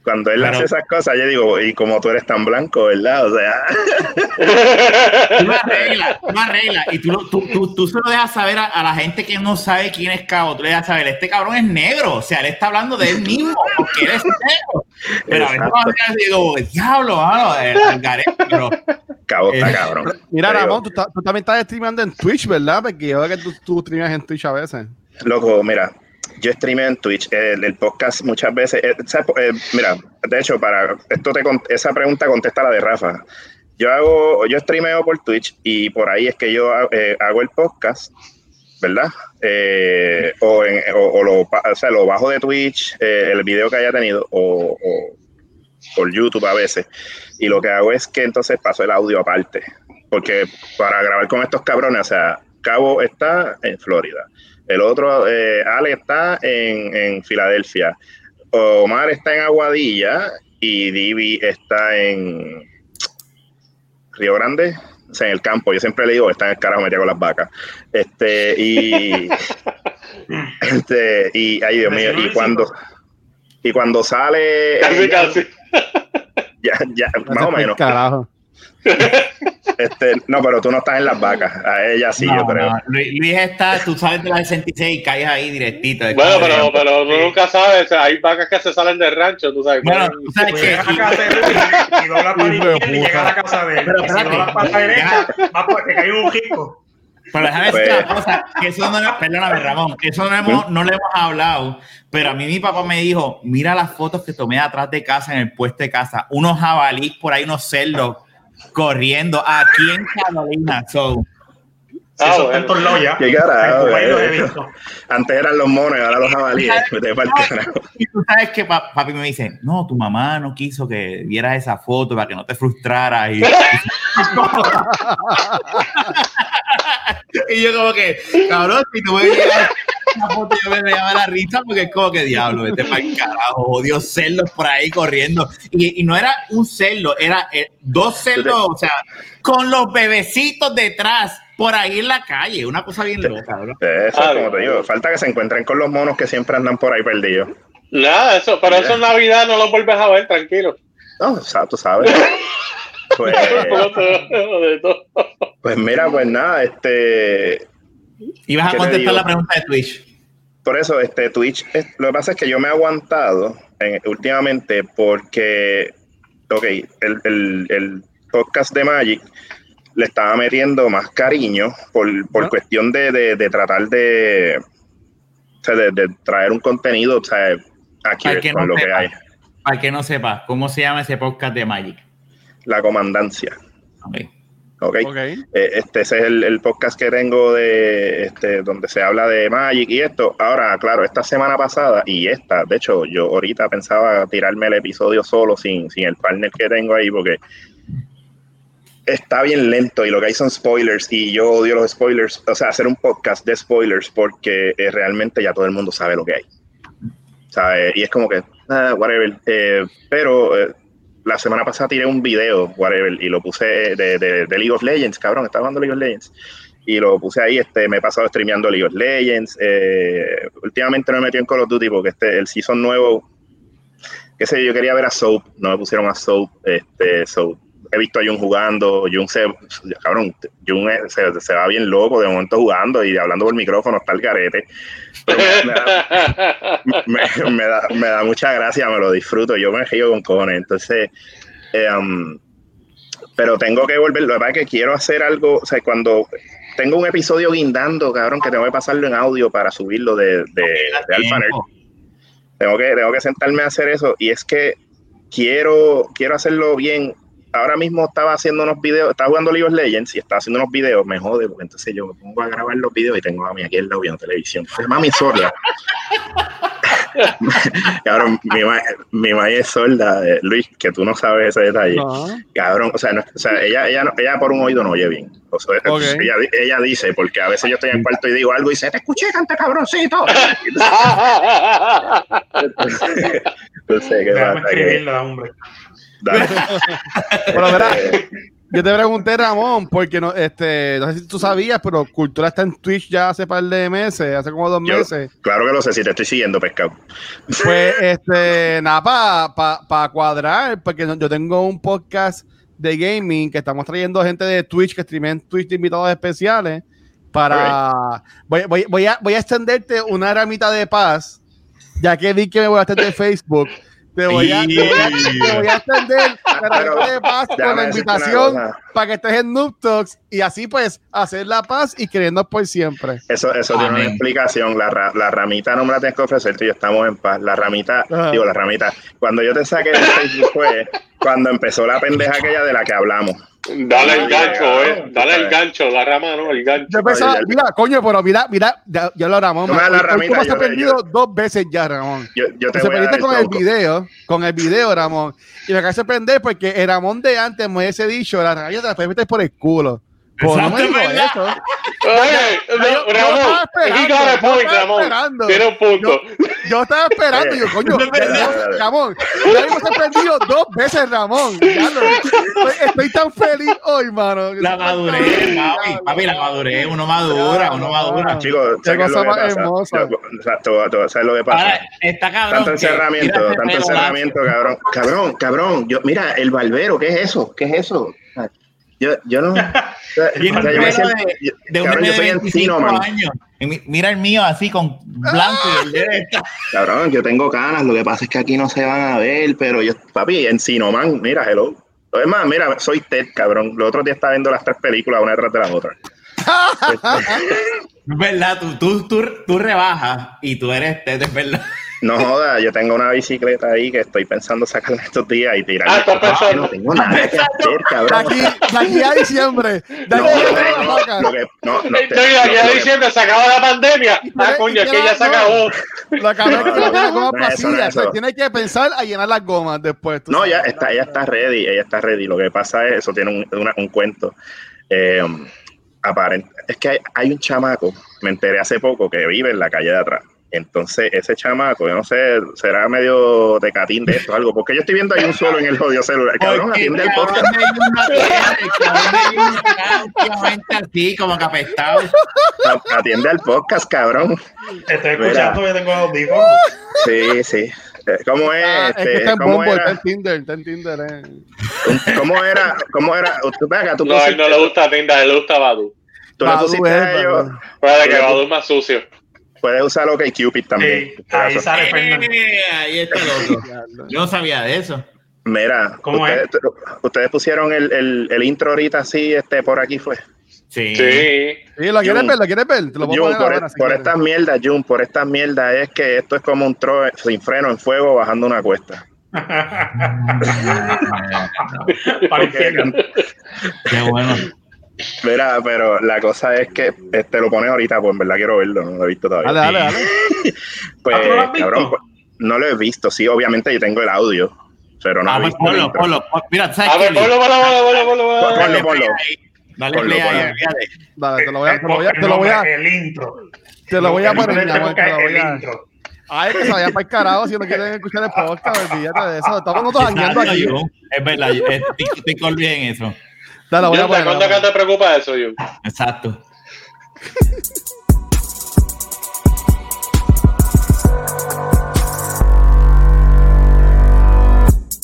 Cuando él Pero- hace esas cosas, yo digo, y como tú eres tan blanco, ¿verdad? O sea, tú lo arreglas, tú lo arreglas, y tú, tú, tú, tú se lo dejas saber a, a la gente que no sabe quién es Cabo, tú le dejas saber, este cabrón es negro, o sea, él está hablando de él mismo, porque él es negro. Pero a veces Exacto. yo digo, diablo, mano, el, el garete, pero cabo está Eh, cabrón. Mira, Ramón, tú, tú también estás streamando en Twitch, ¿verdad? Porque yo veo que tú, tú streamas en Twitch a veces. Loco, mira, yo streameo en Twitch. El, podcast muchas veces. eh. Eh, mira, de hecho, para esto te esa pregunta contesta la de Rafa. Yo hago, yo streameo por Twitch y por ahí es que yo eh, hago el podcast, ¿verdad? Eh, o, o- lo, o sea, lo bajo de Twitch, el video que haya tenido, o, o por YouTube a veces. Y lo que hago es que entonces paso el audio aparte. Porque para grabar con estos cabrones, o sea, Cabo está en Florida. El otro, eh, Ale está en, en Filadelfia. Omar está en Aguadilla y Divi está en Río Grande, o sea, en el campo. Yo siempre le digo, está en el carajo metido con las vacas. Este, y, este, y, ay Dios mío, y cuando, y cuando sale, Casi, ella- casi. ya, ya, más o menos. Carajo. Este, no, pero tú no estás en las vacas. A ella sí, No, yo creo. no, Luis, Luis está, tú sales de la 66 y caes ahí directito. Bueno, pero, de- pero tú nunca sabes, hay vacas que se salen del rancho, tú sabes. Bueno, tú sabes Pues que. llega a casa de y dobla para izquierda y llega a la casa de él. Pero Y si dobla para la derecha, va para que caiga un rico. Pero déjame decir Pues- una cosa, que eso no, perdóname Ramón, que eso no, hemos, no le hemos hablado, pero a mí mi papá me dijo, mira las fotos que tomé atrás de casa, en el puesto de casa, unos jabalíes por ahí, unos cerdos corriendo aquí en Carolina. So, Si Ah, eso está bueno. en todos lados ya. Qué carajo, En Kuwait los he güey. visto. Antes eran los monos ahora los jabalíes. Y tú sabes que pa- papi me dice, no, tu mamá no quiso que vieras esa foto para que no te frustraras. Y, y yo como que, cabrón, si tú me vieras esa foto, yo me llama la risa porque es como que diablo, vete para el carajo, odio cerdos por ahí corriendo. Y, y no era un cerdo, era eh, dos cerdos, o sea, con los bebecitos detrás, por ahí en la calle, una cosa bien loca, cabrón. Eso, Ah, como te digo, falta que se encuentren con los monos que siempre andan por ahí perdidos. Nada, eso, pero eso en Navidad no lo vuelves a ver, tranquilo. No, o sea, tú sabes. Pues, pues mira, pues nada, este, Y vas a ¿Qué te contestar la pregunta de Twitch. por eso, este Twitch, lo que pasa es que yo me he aguantado últimamente porque, ok, el, el- el podcast de Magic le estaba metiendo más cariño por, por Ah. cuestión de, de- de tratar de, de, de traer un contenido, o sea, que con no lo que sepa. hay. Para que no sepa, ¿cómo se llama ese podcast de Magic? La comandancia. Ok. ¿ok? Ok. Eh, este ese es el, el podcast que tengo de este donde se habla de Magic y esto. Ahora, claro, esta semana pasada y esta, de hecho, yo ahorita pensaba tirarme el episodio solo sin, sin el partner que tengo ahí porque está bien lento y lo que hay son spoilers y yo odio los spoilers, o sea, hacer un podcast de spoilers porque eh, realmente ya todo el mundo sabe lo que hay. ¿Sabe? Y es como que, ah, whatever. Eh, pero eh, la semana pasada tiré un video, whatever, y lo puse de, League of Legends, cabrón, estaba jugando League of Legends. Y lo puse ahí, este, me he pasado streameando League of Legends. eh, últimamente no me metí en Call of Duty porque este, el season nuevo, qué sé yo, yo quería ver a Soap, no me pusieron a Soap, este, Soap. He visto a Jun jugando, Jun se, cabrón, Jun se, se va bien loco de momento jugando y hablando por micrófono, está el garete. Pero me da- me, me da, me da mucha gracia, me lo disfruto, yo me río con cojones. Entonces, eh, um, pero tengo que volver, lo que pasa es que quiero hacer algo, o sea, cuando tengo un episodio guindando, cabrón, que tengo que pasarlo en audio para subirlo de, de, de Alpha Nerd. Tengo que, tengo que sentarme a hacer eso y es que quiero, quiero hacerlo bien. Ahora mismo estaba haciendo unos videos, estaba jugando League of Legends y estaba haciendo unos videos, me jode, porque entonces yo me pongo a grabar los videos y tengo a mí aquí al lado viendo televisión. Pues mami sorda. Cabrón, mi ma, mi ma es sorda, eh, Luis, que tú no sabes ese detalle. No. Cabrón, o sea, no- o sea ella, ella, no- ella por un oído no oye bien. O sea, ella, ella dice, porque a veces yo estoy en el cuarto y digo algo y dice, te escuché, canta cabroncito. Entonces, ¿qué Déjame pasa? Que- Eh, yo te pregunté, Ramón, porque no, este, no sé si tú sabías, pero Cultura está en Twitch ya hace par de meses, hace como dos Yo- meses. claro que lo sé, si te estoy siguiendo, pescado. Pues, este, nada, para pa, pa cuadrar, porque yo tengo un podcast de gaming que estamos trayendo gente de Twitch que streamen Twitch de invitados especiales para... Voy, voy, voy a, voy a extenderte una ramita de paz, ya que di que me voy a extender Facebook, Te voy a, te voy a, te voy a extender para Pero, que te paz con la invitación para que estés en Noob Talks y así pues hacer la paz y querernos por siempre. Eso, eso tiene una explicación. La, la ramita no me la tienes que ofrecer, tú y yo estamos en paz. La ramita, Ajá. digo, la ramita. Cuando yo te saqué de Facebook fue cuando empezó la pendeja aquella de la que hablamos. Dale el gancho, eh. Dale el gancho, la rama no, el gancho. Yo pensaba, mira, coño, pero mira, mira, ya, ya lo Ramón. No me la Hoy- hoy ramita, tú me has yo le- sorprendido dos veces ya, Ramón. Yo, yo te Se voy a dar perdiste con el video, con el video, Ramón. Y me acaba de sorprender porque el Ramón de antes me hubiese dicho, la raya te la puedes meter por el culo. Pues no me ¿verdad? eso. Oye, yo- no, yo Ramón, estaba esperando, he got a yo point, estaba Ramón. esperando. Tiene un punto. Yo estaba esperando, y yo, coño, ya- Ramón, ya me hemos sorprendido dos veces, Ramón. Ya lo- estoy, estoy tan feliz hoy, mano. La madurez, papi, papi, la madurez, uno madura, uno madura. Chicos, Qué ¿sabes qué es cosa lo que más pasa? hermosa. Yo- o ¿Sabes lo que pasa? Ahora, está cabrón. Tanto encerramiento, tanto encerramiento, cabrón. Cabrón, cabrón. Yo, mira, el barbero, ¿qué es eso? ¿Qué es eso? Yo, yo no. yo soy 25 encino, man. años. Y mi- Mira el mío así con blanco y el Cabrón, yo tengo canas, lo que pasa es que aquí no se van a ver, pero yo, papi, encino, man, mira, hello. Es más, mira, soy Ted, cabrón. Los otros días estaba viendo las tres películas una detrás de la otra. Es verdad, tú, tú, tú, tú rebajas y tú eres Ted, es verdad. No joda, yo tengo una bicicleta ahí que estoy pensando sacarla estos días y tirarla. Ah, estás pensando. No tengo nada que hacer, De cabrón. aquí, de aquí a diciembre. De No, aquí no, a no, no, no, y aquí a diciembre se acaba la pandemia. Ah, coño, es que ya se acabó. La cabeza No, que tiene. Tienes que pensar a llenar las gomas después. No, ya está, ella está ready, ella está ready. Lo que pasa es, eso tiene un, una- un cuento. Eh, aparent- es que hay, hay un chamaco, me enteré hace poco, que vive en la calle de atrás. Entonces, ese chamaco, yo no sé, será medio de catín de esto, algo, porque yo estoy viendo ahí un solo en el jodido celular. Cabrón, Porque atiende el cabrón podcast. está así, como que apestado. Atiende al podcast, cabrón. Estoy escuchando, yo tengo audífonos. Sí, sí. Eh, ¿Cómo es? Ah, es que este, está en ¿Cómo Bumble, está era? en Tinder, está en Tinder. Eh. ¿Cómo era? ¿Cómo era? Tú, ven acá, tú No, a él pusiste- no le gusta Tinda, a él le gusta Badu. tú le pusiste es, a ellos. Para que Badu es más sucio. Puedes usar OK Cupid también. Sí, ahí sale Fernando. Eh, ahí está el otro. Yo no sabía de eso. Mira, ¿Cómo ustedes, ustedes pusieron el, el, el intro ahorita así, este por aquí fue. Sí. Sí. Sí, ¿lo quieres ver? ¿Lo quieres ver? Te lo Jun, por, ahora, es- si por estas mierdas, Jun, por estas mierdas es que esto es como un tro sin freno en fuego bajando una cuesta. Para. Qué bueno. Mira, pero la cosa es que este lo pones ahorita, pues en verdad quiero verlo, no lo he visto todavía. Dale, dale, dale. Pues, ¿Ah, lo has visto? cabrón, pues, no lo he visto, sí, obviamente yo tengo el audio, pero no Ah, he pues visto ponlo, ponlo. pon- Mira, ¿sabes A ver, ponlo, ponlo, ponlo, ponlo, ponlo, ponlo. Ponlo, Dale ponlo. Dale Ponlo, ponlo. Dale, te lo voy a, te lo voy a, te lo voy a, no, El intro. te lo voy a poner, mi amor, te lo voy a. el intro. Ay, que se vayan para el carajo si no quieren escuchar el podcast, olvídate de eso. Estamos nosotros aquí. Es verdad, yo- eh, estoy estoy con Luis en eso. Dale, voy a poner. ¿Cuándo acá te preocupa eso, Jun? Exacto.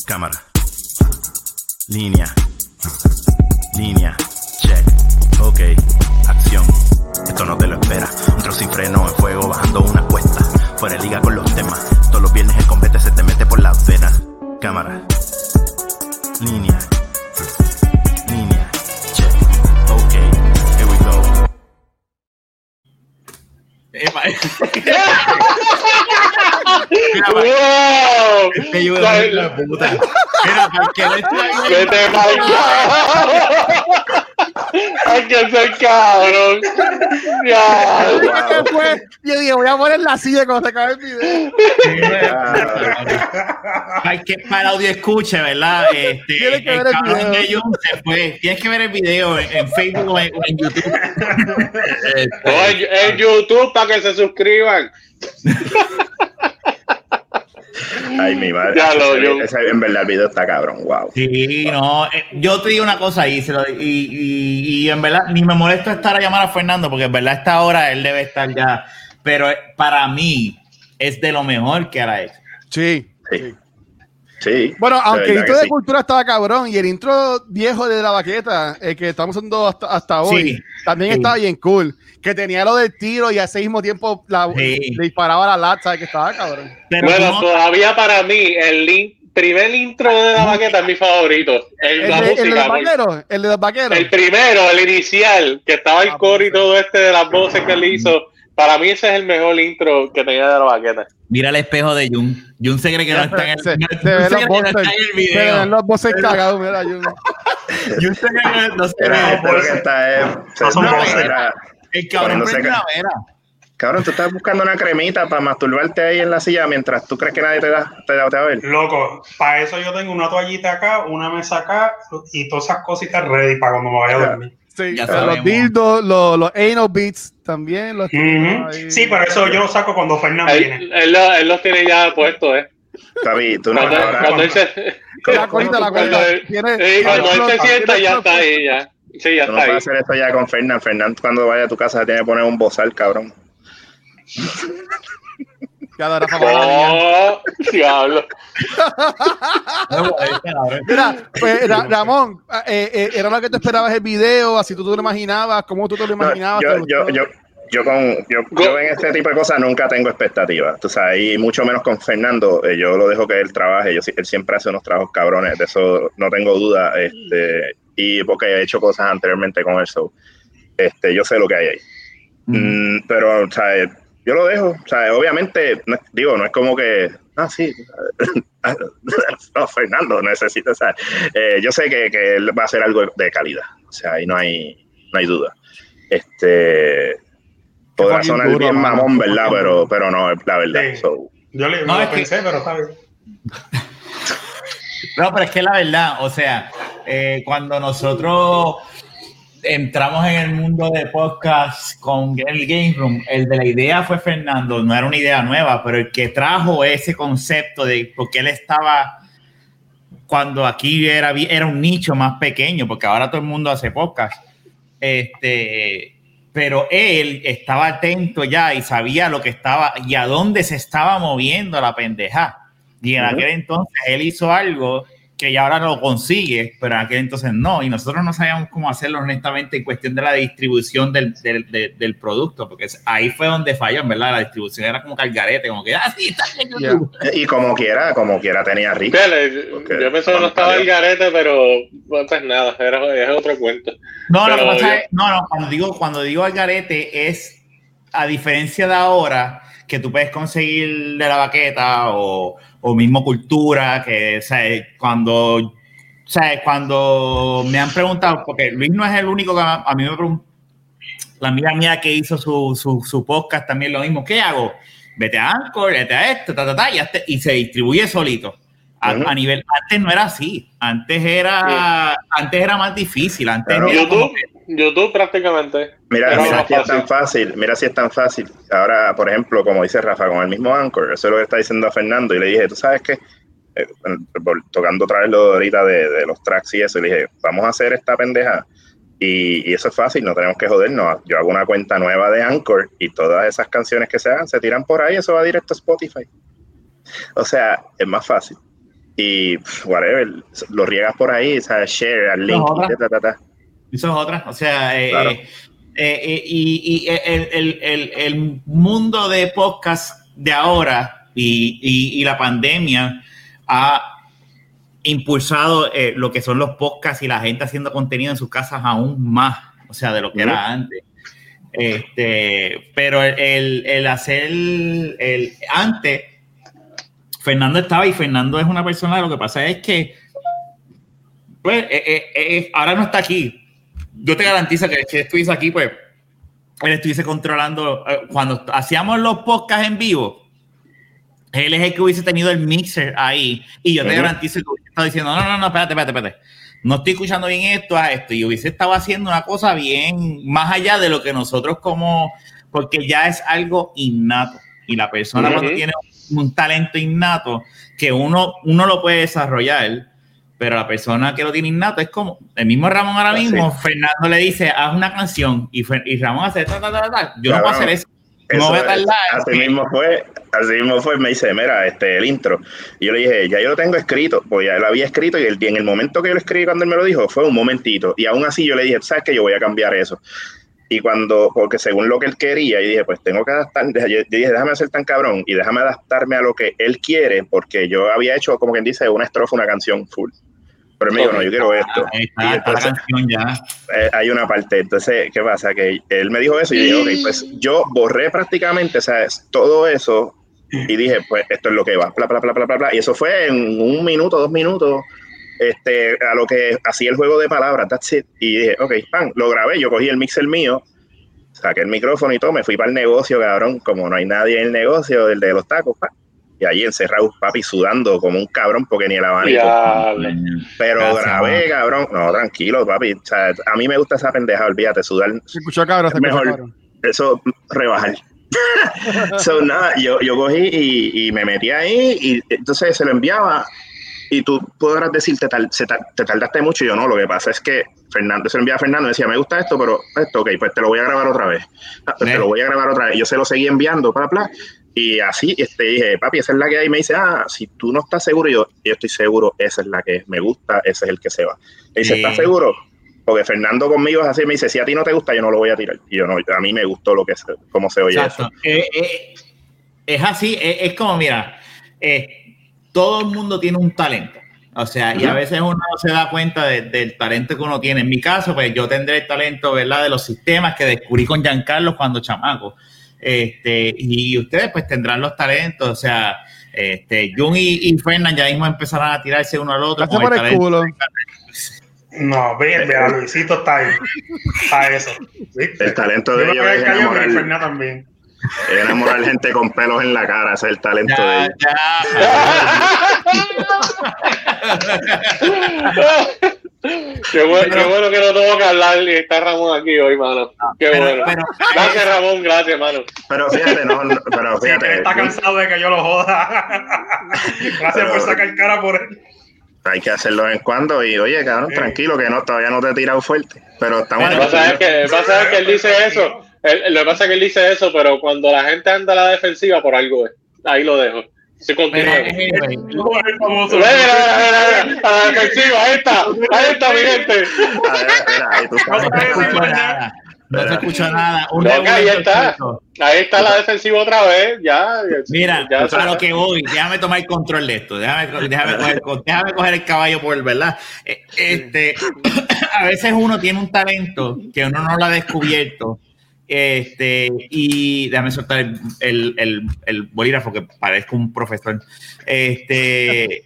Cámara. Línea. Línea. Check. Ok. Acción. Esto no te lo espera. Un trozo sin freno en fuego bajando una cuesta. Fuera de liga con los temas. Todos los viernes el combate se te mete por la vena. Cámara. Línea. ¡Wow! este yo La- puta. Mira, para que no esté ahí, Vete. Hay que ser cabrón. Ya. ¿Qué fue? Y yo dije, voy a poner la silla cuando se acabe el video. Para que para el audio escuche, ¿verdad? Este, Tienes que el ver el cabrón video. de Jun se fue. Tienes que ver el video en, en Facebook o en, o en YouTube. O en, en YouTube para que se suscriban. Ay, mi madre. Ya lo- yo- ese- en verdad el video está cabrón, wow. Sí, no, eh, yo te digo una cosa y, se lo- y, y- y en verdad ni me molesta estar a llamar a Fernando porque en verdad a esta hora él debe estar ya, pero eh, para mí es de lo mejor que hará hecho. Sí. Sí. Sí. Bueno, aunque el intro de sí. cultura estaba cabrón y el intro viejo de la baqueta, el que estamos usando hasta, hasta hoy, Sí, también sí. estaba bien cool. Que tenía lo del tiro y al mismo tiempo la, Sí. le disparaba la lata, que estaba cabrón. Pero Bueno, no- todavía para mí, el link, primer intro de la maqueta es mi favorito. El, El la de, el de los vaqueros, el de los vaqueros. El primero, el inicial, que estaba el Ah, coro y todo este de las voces que él hizo. Para mí ese es el mejor intro que tenía de la baqueta. Mira el espejo de Jun. Jun se cree que no está en el, se, se cree los no voces, está en el se ven video. los voces cagados, mira, Jun. Jun se cree que no se ve. lo que está es- se- No son no, voces. era- El cabrón prende la vera. Cabrón, tú estás buscando una cremita para masturbarte ahí en la silla mientras tú crees que nadie te, da, te, da- te va a ver. Loco, para eso yo tengo una toallita acá, una mesa acá y todas esas cositas ready para cuando me vaya a dormir. Sí, Ya los sabemos. dildos, los, los anal beats también. Los Ujú. ahí. Sí, pero eso yo lo saco cuando Fernando Él, viene. él, él los tiene ya puestos, ¿eh? Papi, tú no Cuando, ahora- cuando él se, La colita, la cuando él se sienta, ya está ahí, ya. Sí, ya tú no está ahí. puedes hacer esto ya con Fernán. Fernán, cuando vaya a tu casa, tiene que poner un bozal, cabrón. Ya dará favor. Oh, diablo. Mira, pues, Ra- Ramón, eh, eh, ¿era lo que tú esperabas el video? ¿Así tú te lo imaginabas? ¿Cómo tú te lo imaginabas? ¿Te yo, yo, yo, yo, con, yo, yo en este tipo de cosas nunca tengo expectativas, tú sabes, y mucho menos con Fernando, eh, yo lo dejo que él trabaje, yo, él siempre hace unos trabajos cabrones, de eso no tengo duda, este, y porque he hecho cosas anteriormente con él, so, este, yo sé lo que hay ahí. Mm, pero, o sea, yo lo dejo, o sea, obviamente, no digo, no es como que, ah, sí, no, Fernando necesita, o sea, eh, yo sé que, que él va a hacer algo de calidad, o sea, ahí no hay, no hay duda. Este, podrá sonar duro, bien mano. mamón, ¿verdad? Pero, pero no, la verdad. Sí. so, Yo le, No, lo que- pensé, pero está bien. No, pero es que la verdad, o sea, eh, cuando nosotros entramos en el mundo de podcast con el Game Room, el de la idea fue Fernando, no era una idea nueva, pero el que trajo ese concepto de porque él estaba cuando aquí era, era un nicho más pequeño, porque ahora todo el mundo hace podcast. Este, pero él estaba atento ya y sabía lo que estaba y a dónde se estaba moviendo la pendeja. Y en Ujú. aquel entonces él hizo algo que ya ahora lo consigue, pero en aquel entonces no. Y nosotros no sabíamos cómo hacerlo honestamente en cuestión de la distribución del, del, del- del producto, porque ahí fue donde falló, en verdad. La distribución era como calgarete, como que, ah, sí, está en YouTube. y como quiera, como quiera tenía rico. Yo pensé que no estaba el garete, pero pues nada, era, es otro cuento. No, lo que pasa yo- es, no, no, cuando digo, cuando digo algarete es a diferencia de ahora que tú puedes conseguir de la baqueta o, o mismo cultura, que cuando, cuando me han preguntado, porque Luis no es el único que a, mí me preguntó, la amiga mía que hizo su, su, su podcast también lo mismo, ¿qué hago? Vete a Anchor, vete a esto, ta, ta, ta, y, se distribuye solito. A, a nivel, antes no era así, antes era, antes era más difícil, antes Claro. YouTube, YouTube prácticamente. Mira, mira si es tan fácil, mira si es tan fácil. Ahora, por ejemplo, como dice Rafa, con el mismo Anchor, eso es lo que está diciendo a Fernando, y le dije, ¿tú sabes qué? Eh, tocando otra vez lo de ahorita de, de los tracks y eso, le dije, vamos a hacer esta pendeja. Y, y eso es fácil, no tenemos que jodernos. Yo hago una cuenta nueva de Anchor y todas esas canciones que se hagan se tiran por ahí, eso va directo a Spotify. O sea, es más fácil. Y pff, whatever, lo riegas por ahí, o sea, share, al link, y ta, ta, ta. Eso es otra. O sea, eh, Claro. eh, eh, y, y el, el- el- el mundo de podcast de ahora y, y- y la pandemia ha impulsado eh, lo que son los podcasts y la gente haciendo contenido en sus casas aún más, o sea, de lo que era antes. Este, pero el, el- el hacer el antes, Fernando estaba y Fernando es una persona, lo que pasa es que pues, eh, eh, eh, ahora no está aquí. Yo te garantizo que si estuviese aquí, pues él estuviese controlando. cuando hacíamos los podcasts en vivo, él es el que hubiese tenido el mixer ahí. Y yo te garantizo que hubiese estado diciendo: No, no, no, espérate, espérate, espérate. No estoy escuchando bien esto, a esto. Y hubiese estado haciendo una cosa bien más allá de lo que nosotros, como. Porque ya es algo innato. Y la persona, cuando tiene un talento innato, que uno, uno lo puede desarrollar pero la persona que lo tiene innato es como el mismo Ramón ahora Así. mismo. Fernando le dice, haz una canción y, Fer- y Ramón hace ta, ta, ta, ta. Yo no puedo hacer eso. Eso, así mismo fue, así mismo fue, me dice, mira, este, el intro. Y yo le dije, ya yo lo tengo escrito, pues ya lo había escrito y, el, en el momento que yo lo escribí cuando él me lo dijo, fue un momentito. Y aún así yo le dije, ¿sabes qué? Yo voy a cambiar eso. Y cuando, porque según lo que él quería, y dije, pues tengo que adaptar, yo dije, déjame ser tan cabrón y déjame adaptarme a lo que él quiere, porque yo había hecho, como quien dice, una estrofa, una canción full. Pero me dijo, no, yo quiero esto. Eh, hay una parte. Entonces, ¿qué pasa? Que él me dijo eso y yo dije, ok, pues yo borré prácticamente, ¿sabes? Todo eso y dije, pues esto es lo que va, bla, bla, bla, bla, bla, bla. Y eso fue en un minuto, dos minutos, este, a lo que hacía el juego de palabras, that's it. Y dije, ok, pan, lo grabé, yo cogí el mixer mío, saqué el micrófono y todo, me fui para el negocio, cabrón, como no hay nadie en el negocio, del de los tacos, pan y allí encerrado, papi, sudando como un cabrón porque ni el abanico. Pero grabé, cabrón. No, tranquilo, papi. O sea, a mí me gusta esa pendeja, olvídate, sudar. Se escuchó cabrón, se mejor. Cabrón. Eso, rebajar. so, nada, yo, yo cogí y, y, me metí ahí y entonces se lo enviaba y tú podrás decir, te, te, tardaste mucho y yo no, lo que pasa es que Fernando se lo enviaba a Fernando y decía, me gusta esto, pero esto, ok, pues te lo voy a grabar otra vez. Ah, pues te lo voy a grabar otra vez. Yo se lo seguí enviando, para bla, y así, este, dije, papi, esa es la que hay. Y me dice, ah, si tú no estás seguro, yo, yo estoy seguro, esa es la que me gusta, ese es el que se va. Y dice, ¿estás seguro? Porque Fernando conmigo es así, me dice, si a ti no te gusta, yo no lo voy a tirar. Y yo no, a mí me gustó lo que se, cómo se oye eso. Eh, eh, es así, es, como, mira, eh, todo el mundo tiene un talento. O sea, y a veces uno no se da cuenta del talento que uno tiene. En mi caso, pues yo tendré el talento, ¿verdad? De los sistemas que descubrí con Giancarlo cuando chamaco. Este, y ustedes pues tendrán los talentos, o sea, este, Jun y, y Fernan ya mismo empezaron a tirarse uno al otro. No, ven, a Luisito está ahí. A eso. El talento de ellos es enamorar, también. enamorar gente con pelos en la cara, ese es el talento de ellos. Qué bueno, qué bueno que no tengo que hablar y está Ramón aquí hoy, mano. Qué bueno. gracias, Ramón, gracias, mano. Pero fíjate, no, pero fíjate. está cansado de que yo lo joda. gracias por sacar cara por él. Hay que hacerlo en cuando y oye, cabrón, tranquilo, que no, todavía no te he tirado fuerte. Pero estamos. Lo que pasa es que, pasa que él dice eso. Lo que pasa es que él dice eso, pero cuando la gente anda a la defensiva, por algo es. Ahí lo dejo. Se continúa. Ahí está, ahí está, mi gente. No se escucha nada. ahí está. Ahí está la defensiva otra vez. Ya. Mira, ya a lo que voy. Déjame tomar el control de esto. Déjame, déjame, coger, déjame coger el caballo por ¿verdad? Eh, este, a veces uno tiene un talento que uno no lo ha descubierto este, y déjame soltar el, el, el, bolígrafo que parezco un profesor. Este,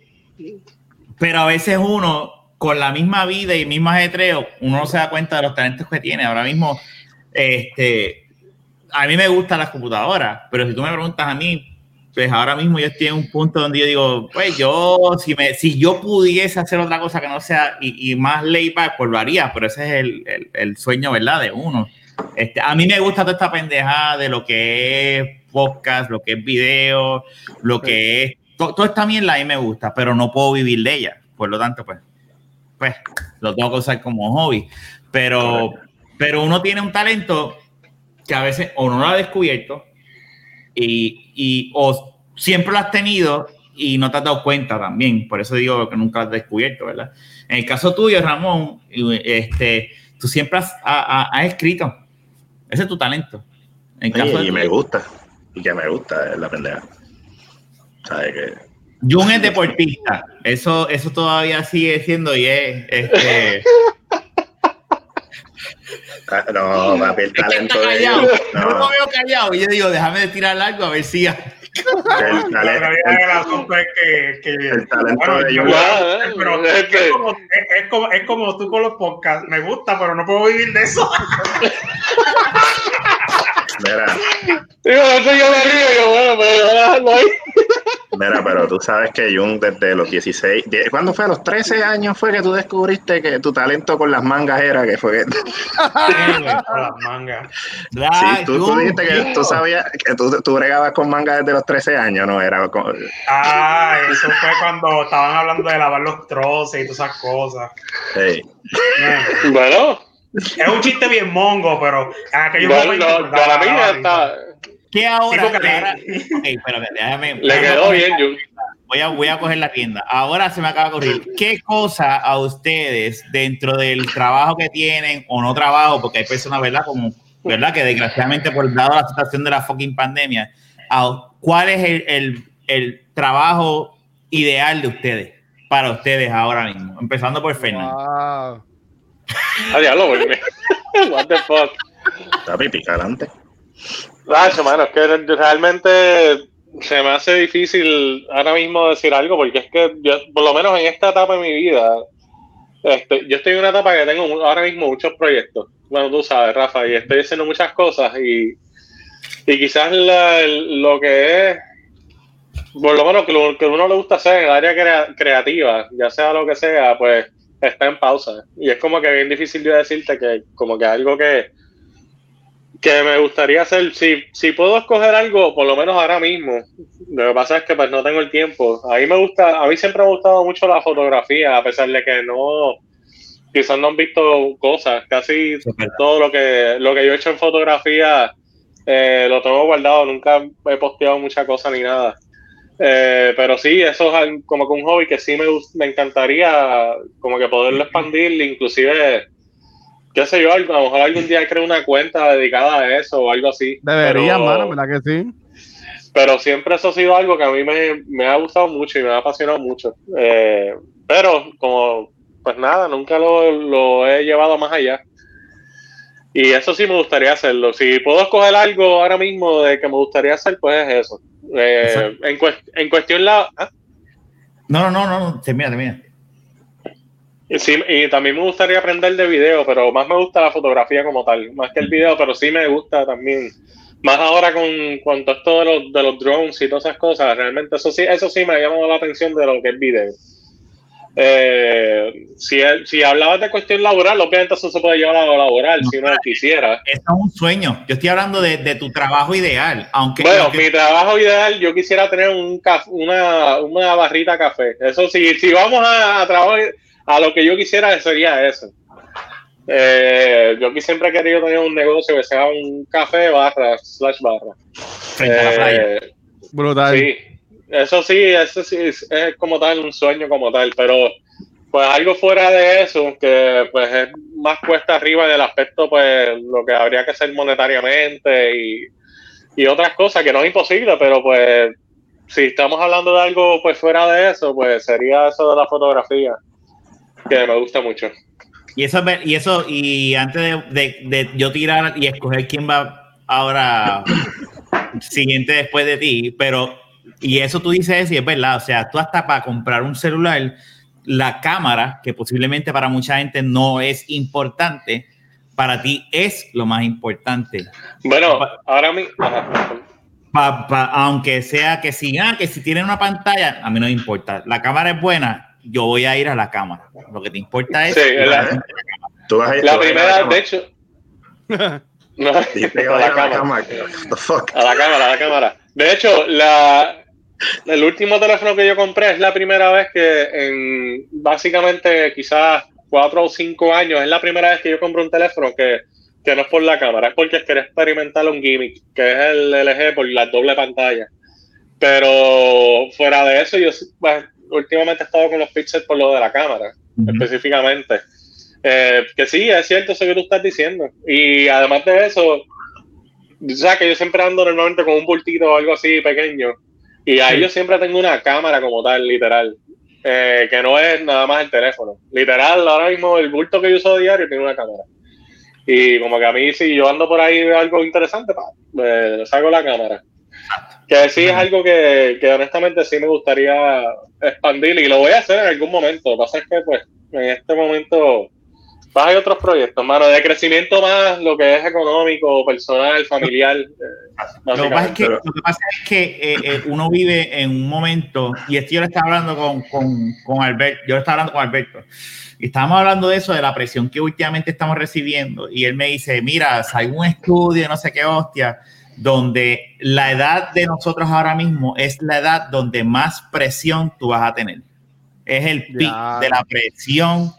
pero a veces uno, con la misma vida y mismo ajetreo, uno no se da cuenta de los talentos que tiene. Ahora mismo, este, a mí me gustan las computadoras, pero si tú me preguntas a mí, pues ahora mismo yo estoy en un punto donde yo digo, pues yo, si, me, si yo pudiese hacer otra cosa que no sea y, y más layback, pues lo haría, pero ese es el, el, el sueño, ¿verdad? De uno. Este, a mí me gusta toda esta pendejada de lo que es podcast, lo que es video, lo que es. Todo, esta mierda a mí me gusta, pero no puedo vivir de ella. Por lo tanto, pues, pues lo tengo que usar como hobby. Pero, pero uno tiene un talento que a veces o no lo ha descubierto y, y o siempre lo has tenido y no te has dado cuenta también. Por eso digo que nunca lo has descubierto, ¿verdad? En el caso tuyo, Ramón, este, tú siempre has, has escrito ese es tu talento. y, me gusta. Y que me gusta la pendeja. ¿Sabes qué? Jun es deportista. Eso, eso todavía sigue siendo y es. Este... Ah, no, papi, el talento de Yo lo veo callado y yo digo, déjame tirar algo a ver si. El, talento, que, que, el talento de Jun. Pero es, como, es, como, es como tú con los podcasts. Me gusta, pero no puedo vivir de eso. Mira. Digo, eso yo me río, yo, bueno, pero ahí. Mira, pero tú sabes que Jung desde los 16, ¿cuándo fue? A los 13 años fue que tú descubriste que tu talento con las mangas era que fue que... Las mangas. Sí, tú, tú, dijiste que tú sabías que tú, tú bregabas con mangas desde los 13 años, ¿no? Era Ah, eso fue cuando estaban hablando de lavar los troces y todas esas cosas. Sí. Bueno... Es un chiste bien mongo, pero aquello bueno, no, para mí está. ¿Qué ahora? Sí, ahora- ok, espérame, déjame- Le quedó bien, Jun. Voy a, voy a coger la tienda. Ahora se me acaba de ocurrir. ¿Qué cosa a ustedes, dentro del trabajo que tienen o no trabajo, porque hay personas, ¿verdad? Como, ¿verdad? Que desgraciadamente, por dado la situación de la fucking pandemia, ¿cuál es el, el- el trabajo ideal de ustedes? Para ustedes ahora mismo. Empezando por Fernando. Wow. A diablo, porque- What the fuck. Papi, pica adelante. Nacho, mano, es que realmente se me hace difícil ahora mismo decir algo, porque es que yo, por lo menos en esta etapa de mi vida, este, yo estoy en una etapa que tengo ahora mismo muchos proyectos. Bueno, tú sabes, Rafa, y estoy haciendo muchas cosas y, y quizás la- el- lo que es, por lo menos que lo que a uno le gusta hacer en el área crea- creativa, ya sea lo que sea, pues está en pausa. Y es como que bien difícil yo decirte que como que algo que que me gustaría hacer, si, si puedo escoger algo, por lo menos ahora mismo, lo que pasa es que pues no tengo el tiempo. A mí me gusta, a mí siempre me ha gustado mucho la fotografía, a pesar de que no, quizás no han visto cosas, casi todo lo que, lo que yo he hecho en fotografía eh, lo tengo guardado, nunca he posteado mucha cosa ni nada. Eh, pero sí, eso es como que un hobby que sí me, me encantaría como que poderlo expandir, inclusive qué sé yo, a lo mejor algún día creo una cuenta dedicada a eso o algo así. Debería, pero, mano, ¿verdad que sí? pero siempre eso ha sido algo que a mí me, me ha gustado mucho y me ha apasionado mucho. Eh, pero como, pues nada, nunca lo, lo he llevado más allá. Y eso sí me gustaría hacerlo. Si puedo escoger algo ahora mismo de que me gustaría hacer, pues es eso. Eh, en, en cuestión la... ¿ah? No, no, no, no, termina, termina. Y, sí, y también me gustaría aprender de video, pero más me gusta la fotografía como tal, más que el video, pero sí me gusta también. Más ahora con, con todo esto de los, de los drones y todas esas cosas, realmente eso sí, eso sí me ha llamado la atención de lo que es video. Eh, si, si hablabas de cuestión laboral, obviamente eso se puede llevar a lo laboral si uno quisiera. Eso es un sueño. Yo estoy hablando de, de tu trabajo ideal, aunque Bueno, aunque- mi trabajo ideal, yo quisiera tener un una, una barrita de café. Eso sí, si vamos a, a trabajar a lo que yo quisiera, sería eso. Eh, yo aquí siempre he querido tener un negocio que sea un café barra slash barra. frente a la playa. Eh, Brutal. sí, eso sí, eso sí es, como tal, un sueño como tal, pero pues algo fuera de eso, que pues es más cuesta arriba en el aspecto, pues lo que habría que hacer monetariamente y, y otras cosas, que no es imposible, pero pues si estamos hablando de algo pues fuera de eso, pues sería eso de la fotografía, que me gusta mucho. Y eso, y eso, y antes de- de yo tirar y escoger quién va ahora siguiente después de ti, pero, y eso tú dices, y es verdad, o sea, tú hasta para comprar un celular, la cámara, que posiblemente para mucha gente no es importante, para ti es lo más importante. Bueno, ahora mismo... Pa- pa- aunque sea que si, ah, que si tiene una pantalla, a mí no me importa. La cámara es buena, yo voy a ir a la cámara. Lo que te importa es Sí, la- Tú vas a ir- La tú vas a ir a primera, de hecho... No, a la la cámara. the fuck? A la cámara, a la cámara. De hecho, la, el último teléfono que yo compré es la primera vez que en básicamente quizás cuatro o cinco años, es la primera vez que yo compro un teléfono que, que no es por la cámara, es porque quería experimentar un gimmick, que es el LG por la doble pantalla. Pero fuera de eso, yo pues, últimamente he estado con los pixels por lo de la cámara, específicamente. Eh, que sí, es cierto eso que tú estás diciendo. Y además de eso, o sea, que yo siempre ando normalmente con un bultito o algo así pequeño. Y ahí yo siempre tengo una cámara como tal, literal. eh, que no es nada más el teléfono. Literal, ahora mismo el bulto que yo uso diario tiene una cámara. Y como que a mí, si yo ando por ahí y veo algo interesante, pa, me saco la cámara. Que sí es algo que, que honestamente sí me gustaría expandir y lo voy a hacer en algún momento. Lo que pasa es que, pues, en este momento pues, hay otros proyectos, mano, de crecimiento más lo que es económico, personal, familiar. eh, Lo que, pasa es que, Pero- lo que pasa es que, eh, eh, uno vive en un momento, y esto yo le estaba hablando con, con, con Alberto, yo le estaba hablando con Alberto, y estábamos hablando de eso, de la presión que últimamente estamos recibiendo, y él me dice, mira, hay un estudio, no sé qué hostia, donde la edad de nosotros ahora mismo es la edad donde más presión tú vas a tener. Es el pic de la presión,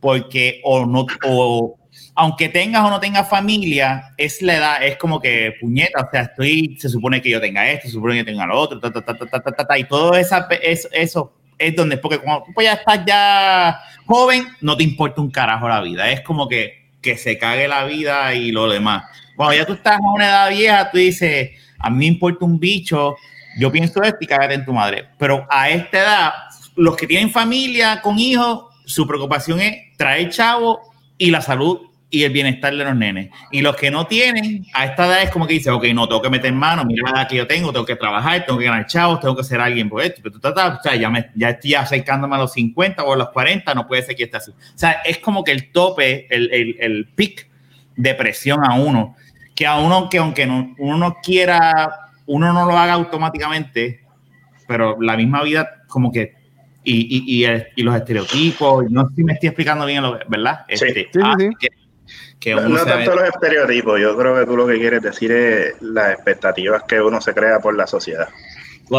porque o no, o aunque tengas o no tengas familia, es la edad, es como que puñeta, o sea, estoy, se supone que yo tenga esto, se supone que tenga lo otro, ta, ta, ta, y todo esa, es, eso es donde, porque cuando tú ya estás ya joven, no te importa un carajo la vida, es como que, que se cague la vida y lo demás. Cuando ya tú estás a una edad vieja, tú dices, a mí me importa un bicho, yo pienso esto y cágate en tu madre. Pero a esta edad, los que tienen familia con hijos, su preocupación es traer chavo y la salud y el bienestar de los nenes. Y los que no tienen, a esta edad es como que dice, ok, no, tengo que meter mano, mira la que yo tengo, tengo que trabajar, tengo que ganar chavos, tengo que ser alguien por esto. Pero tú, o ya, me, ya estoy acercándome a los 50 o a los 40, no puede ser que esté así. O sea, es como que el tope, el, el, el pic de presión a uno, que a uno que aunque no, uno no quiera, uno no lo haga automáticamente, pero la misma vida como que y, y, y, y, los estereotipos, no sé si me estoy explicando bien, lo, ¿verdad? Sí, este, sí, ah, sí. Que, que no, no tanto los estereotipos, yo creo que tú lo que quieres decir es las expectativas que uno se crea por la sociedad.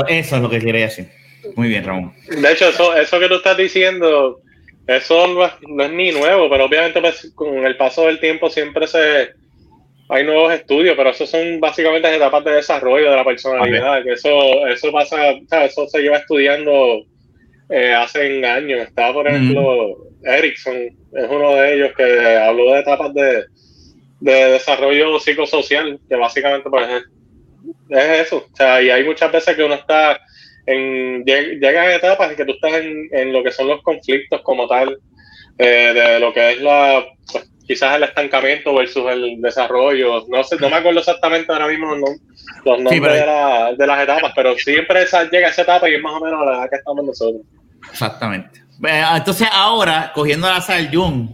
Eso es lo que quería decir. Muy bien, Ramón. De hecho, eso, eso que tú estás diciendo, eso no es, no es ni nuevo, pero obviamente pues, con el paso del tiempo siempre se hay nuevos estudios, pero eso son básicamente etapas de desarrollo de la personalidad, que eso, eso pasa, o sea, eso se lleva estudiando eh, hace años. Está, por ejemplo, mm. Erickson, es uno de ellos que habló de etapas de, de desarrollo psicosocial, que básicamente pues, es, es, eso. O sea, y hay muchas veces que uno está en, llega a etapas en que tú estás en, en lo que son los conflictos como tal, eh, de lo que es la, pues, quizás el estancamiento versus el desarrollo. No sé, no me acuerdo exactamente ahora mismo los, los nombres sí, de, la, de, las etapas, pero siempre esa, llega a esa etapa y es más o menos la edad que estamos nosotros. Exactamente. Entonces ahora, cogiendo la sal Jung,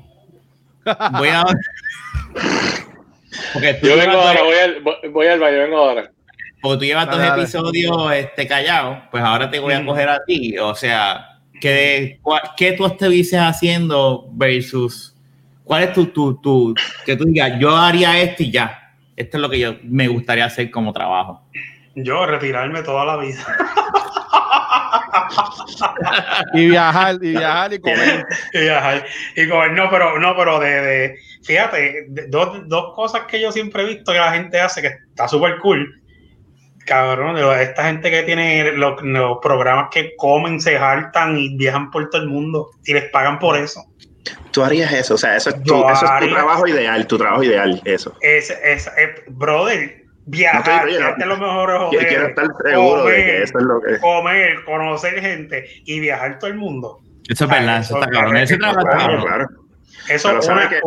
voy a... Porque yo vengo ahora, voy al, voy al baño, vengo ahora. Porque tú llevas dos episodios este, callados, pues ahora te voy a coger a ti. O sea, ¿qué, qué tú estuvieses haciendo versus... ¿Cuál es tu, tu, tu, que tú digas, yo haría esto y ya? Esto es lo que yo me gustaría hacer como trabajo. Yo, retirarme toda la vida. y viajar, y viajar y comer. y viajar y comer. No, pero, no, pero de, de fíjate, de, dos, dos cosas que yo siempre he visto que la gente hace que está súper cool. Cabrón, esta gente que tiene los, los, programas que comen, se hartan y viajan por todo el mundo y les pagan por eso. Tú harías eso, o sea, eso es tu, eso es tu trabajo ideal, tu trabajo ideal, eso. Es, es, es brother, viajar, no no, lo mejor quiero, quiero estar seguro comer, de que eso es lo que comer, conocer gente y viajar todo el mundo. Eso es verdad, eso está cabrón. Eso claro, claro, claro. Eso es una, que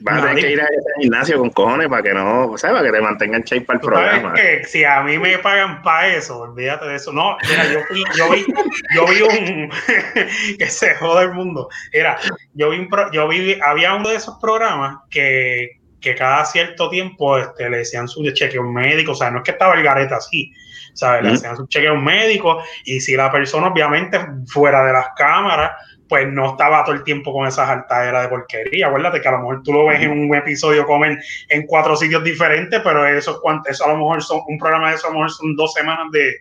vas a tener que ir a ese gimnasio con cojones para que no, ¿sabes? Para que te mantengan shape para el programa. Que si a mí me pagan para eso, olvídate de eso. No, mira, yo, vi, yo vi, yo vi un que se jode el mundo. Era, yo vi, un pro, yo vi, había uno de esos programas que que cada cierto tiempo este, le decían su chequeo médico, o sea, no es que estaba el gareta así, ¿sabes? Le mm. hacían su chequeo médico y si la persona obviamente fuera de las cámaras, pues no estaba todo el tiempo con esa saltadera de porquería. Acuérdate que a lo mejor tú lo ves en un episodio comen en cuatro sitios diferentes, pero eso, eso a lo mejor son un programa de eso a lo mejor son dos semanas de,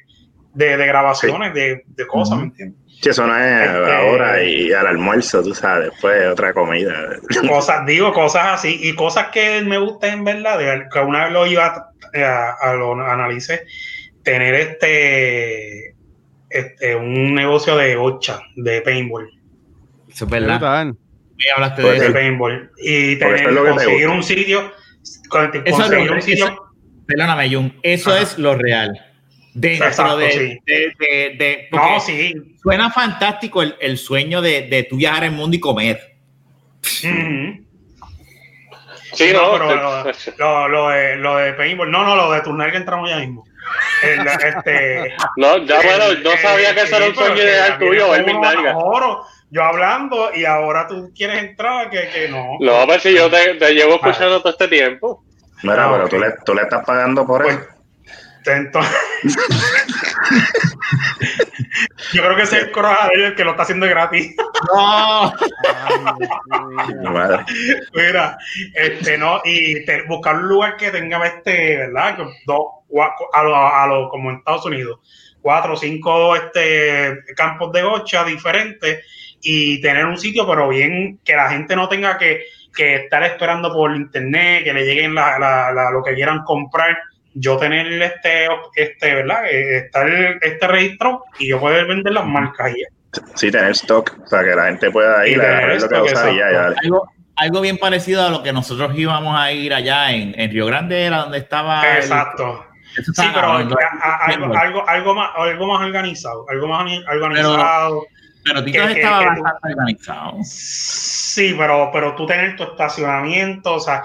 de, de grabaciones, sí. de, de, cosas, ¿me entiendes? Sí, eso no es este, ahora y al almuerzo, tú sabes, después otra comida. Cosas, digo, cosas así, y cosas que me gustan en verdad, que una vez lo iba a, a, lo analicé, tener este, este un negocio de gocha, de paintball. Eso es verdad. Y hablaste de, de paintball. Y tener, conseguir un sitio, conseguir eso un sitio. Eso, perdóname, Jun, eso Ajá. es lo real dentro Exacto, de, sí. de, de, de no, sí. suena fantástico el, el sueño de, de tú viajar el mundo y comer. Mm -hmm. Sí, no, no pero lo, lo, lo, de, lo de paintball, no, no, lo de turnar que entramos ya mismo. El, este, no, ya bueno, no sabía que eso era un sueño ideal tuyo, el Yo hablando y ahora tú quieres entrar, que, que no. No, pero si yo te, te llevo escuchando todo este tiempo. Mira, ah, pero okay. tú, le, tú le estás pagando por pues, eso. Entonces, yo creo que ese es el corojadero el que lo está haciendo gratis. No. Mira, este no, y te, buscar un lugar que tenga este, ¿verdad? Dos, a lo, a lo, como en Estados Unidos, cuatro o cinco este, campos de gocha diferentes y tener un sitio, pero bien que la gente no tenga que que estar esperando por internet, que le lleguen la, la, la, lo que quieran comprar. Yo tener este, este, ¿verdad? Eh, estar este registro y yo poder vender las marcas y Sí, tener stock para que la gente pueda ir a ver lo que va a usar y ya, ya. Algo, algo bien parecido a lo que nosotros íbamos a ir allá en, en Río Grande, era donde estaba. Exacto. El, sí, pero algo, algo, algo, más, algo más organizado, algo más organizado. Pero, pero Tito estaba que, bastante organizado. Sí, pero, pero tú tener tu estacionamiento, o sea,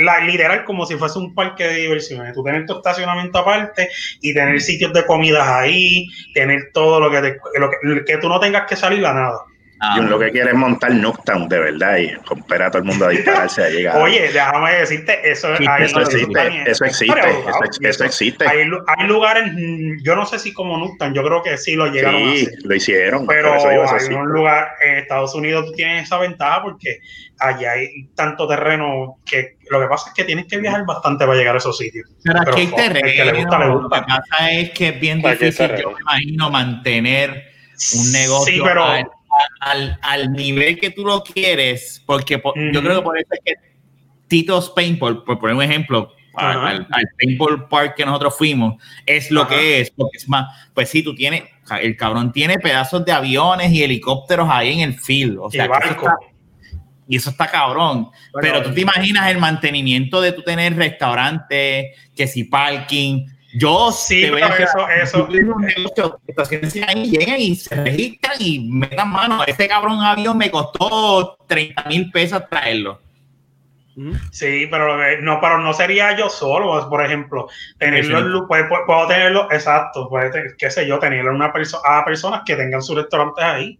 la, literal como si fuese un parque de diversiones. Tú tener tu estacionamiento aparte y tener sitios de comidas ahí, tener todo lo que, te, lo que, que tú no tengas que salir a nada. Ah, y lo que quiere es montar Nuketown de verdad y romper a todo el mundo a dispararse a llegar. Oye, déjame decirte, eso, sí, ahí, eso, existe, eso existe, eso, eso, existe. Hay, hay, lugares, yo no sé si como Nuketown, yo creo que sí lo llegaron sí, a hacer. lo hicieron. Pero hay un lugar, en Estados Unidos tú tienes esa ventaja porque allá hay tanto terreno que lo que pasa es que tienes que viajar bastante para llegar a esos sitios. Pero aquí hay terreno, que le gusta, le gusta. lo que pasa es que es bien difícil, yo me imagino, mantener un negocio. Sí, pero al, al, nivel que tú lo quieres, porque por, uh -huh. yo creo que por eso es que Tito's Paintball, por poner un ejemplo, uh -huh. al, al, Paintball Park que nosotros fuimos, es lo uh -huh. que es, porque es más, pues sí, tú tienes, el cabrón tiene pedazos de aviones y helicópteros ahí en el field, o sea, y, barco. Eso está, y eso está cabrón, bueno, pero tú te imaginas el mantenimiento de tú tener restaurante, que si parking, yo sí, te pero eso, eso. Negocio, ahí llegan y se registran y metan mano. Este cabrón avión me costó 30 mil pesos traerlo. Sí, pero no, pero no sería yo solo, por ejemplo, tenerlo, puedo, puedo, tenerlo, exacto, puede, qué sé yo, tenerlo una perso a personas que tengan sus restaurantes ahí.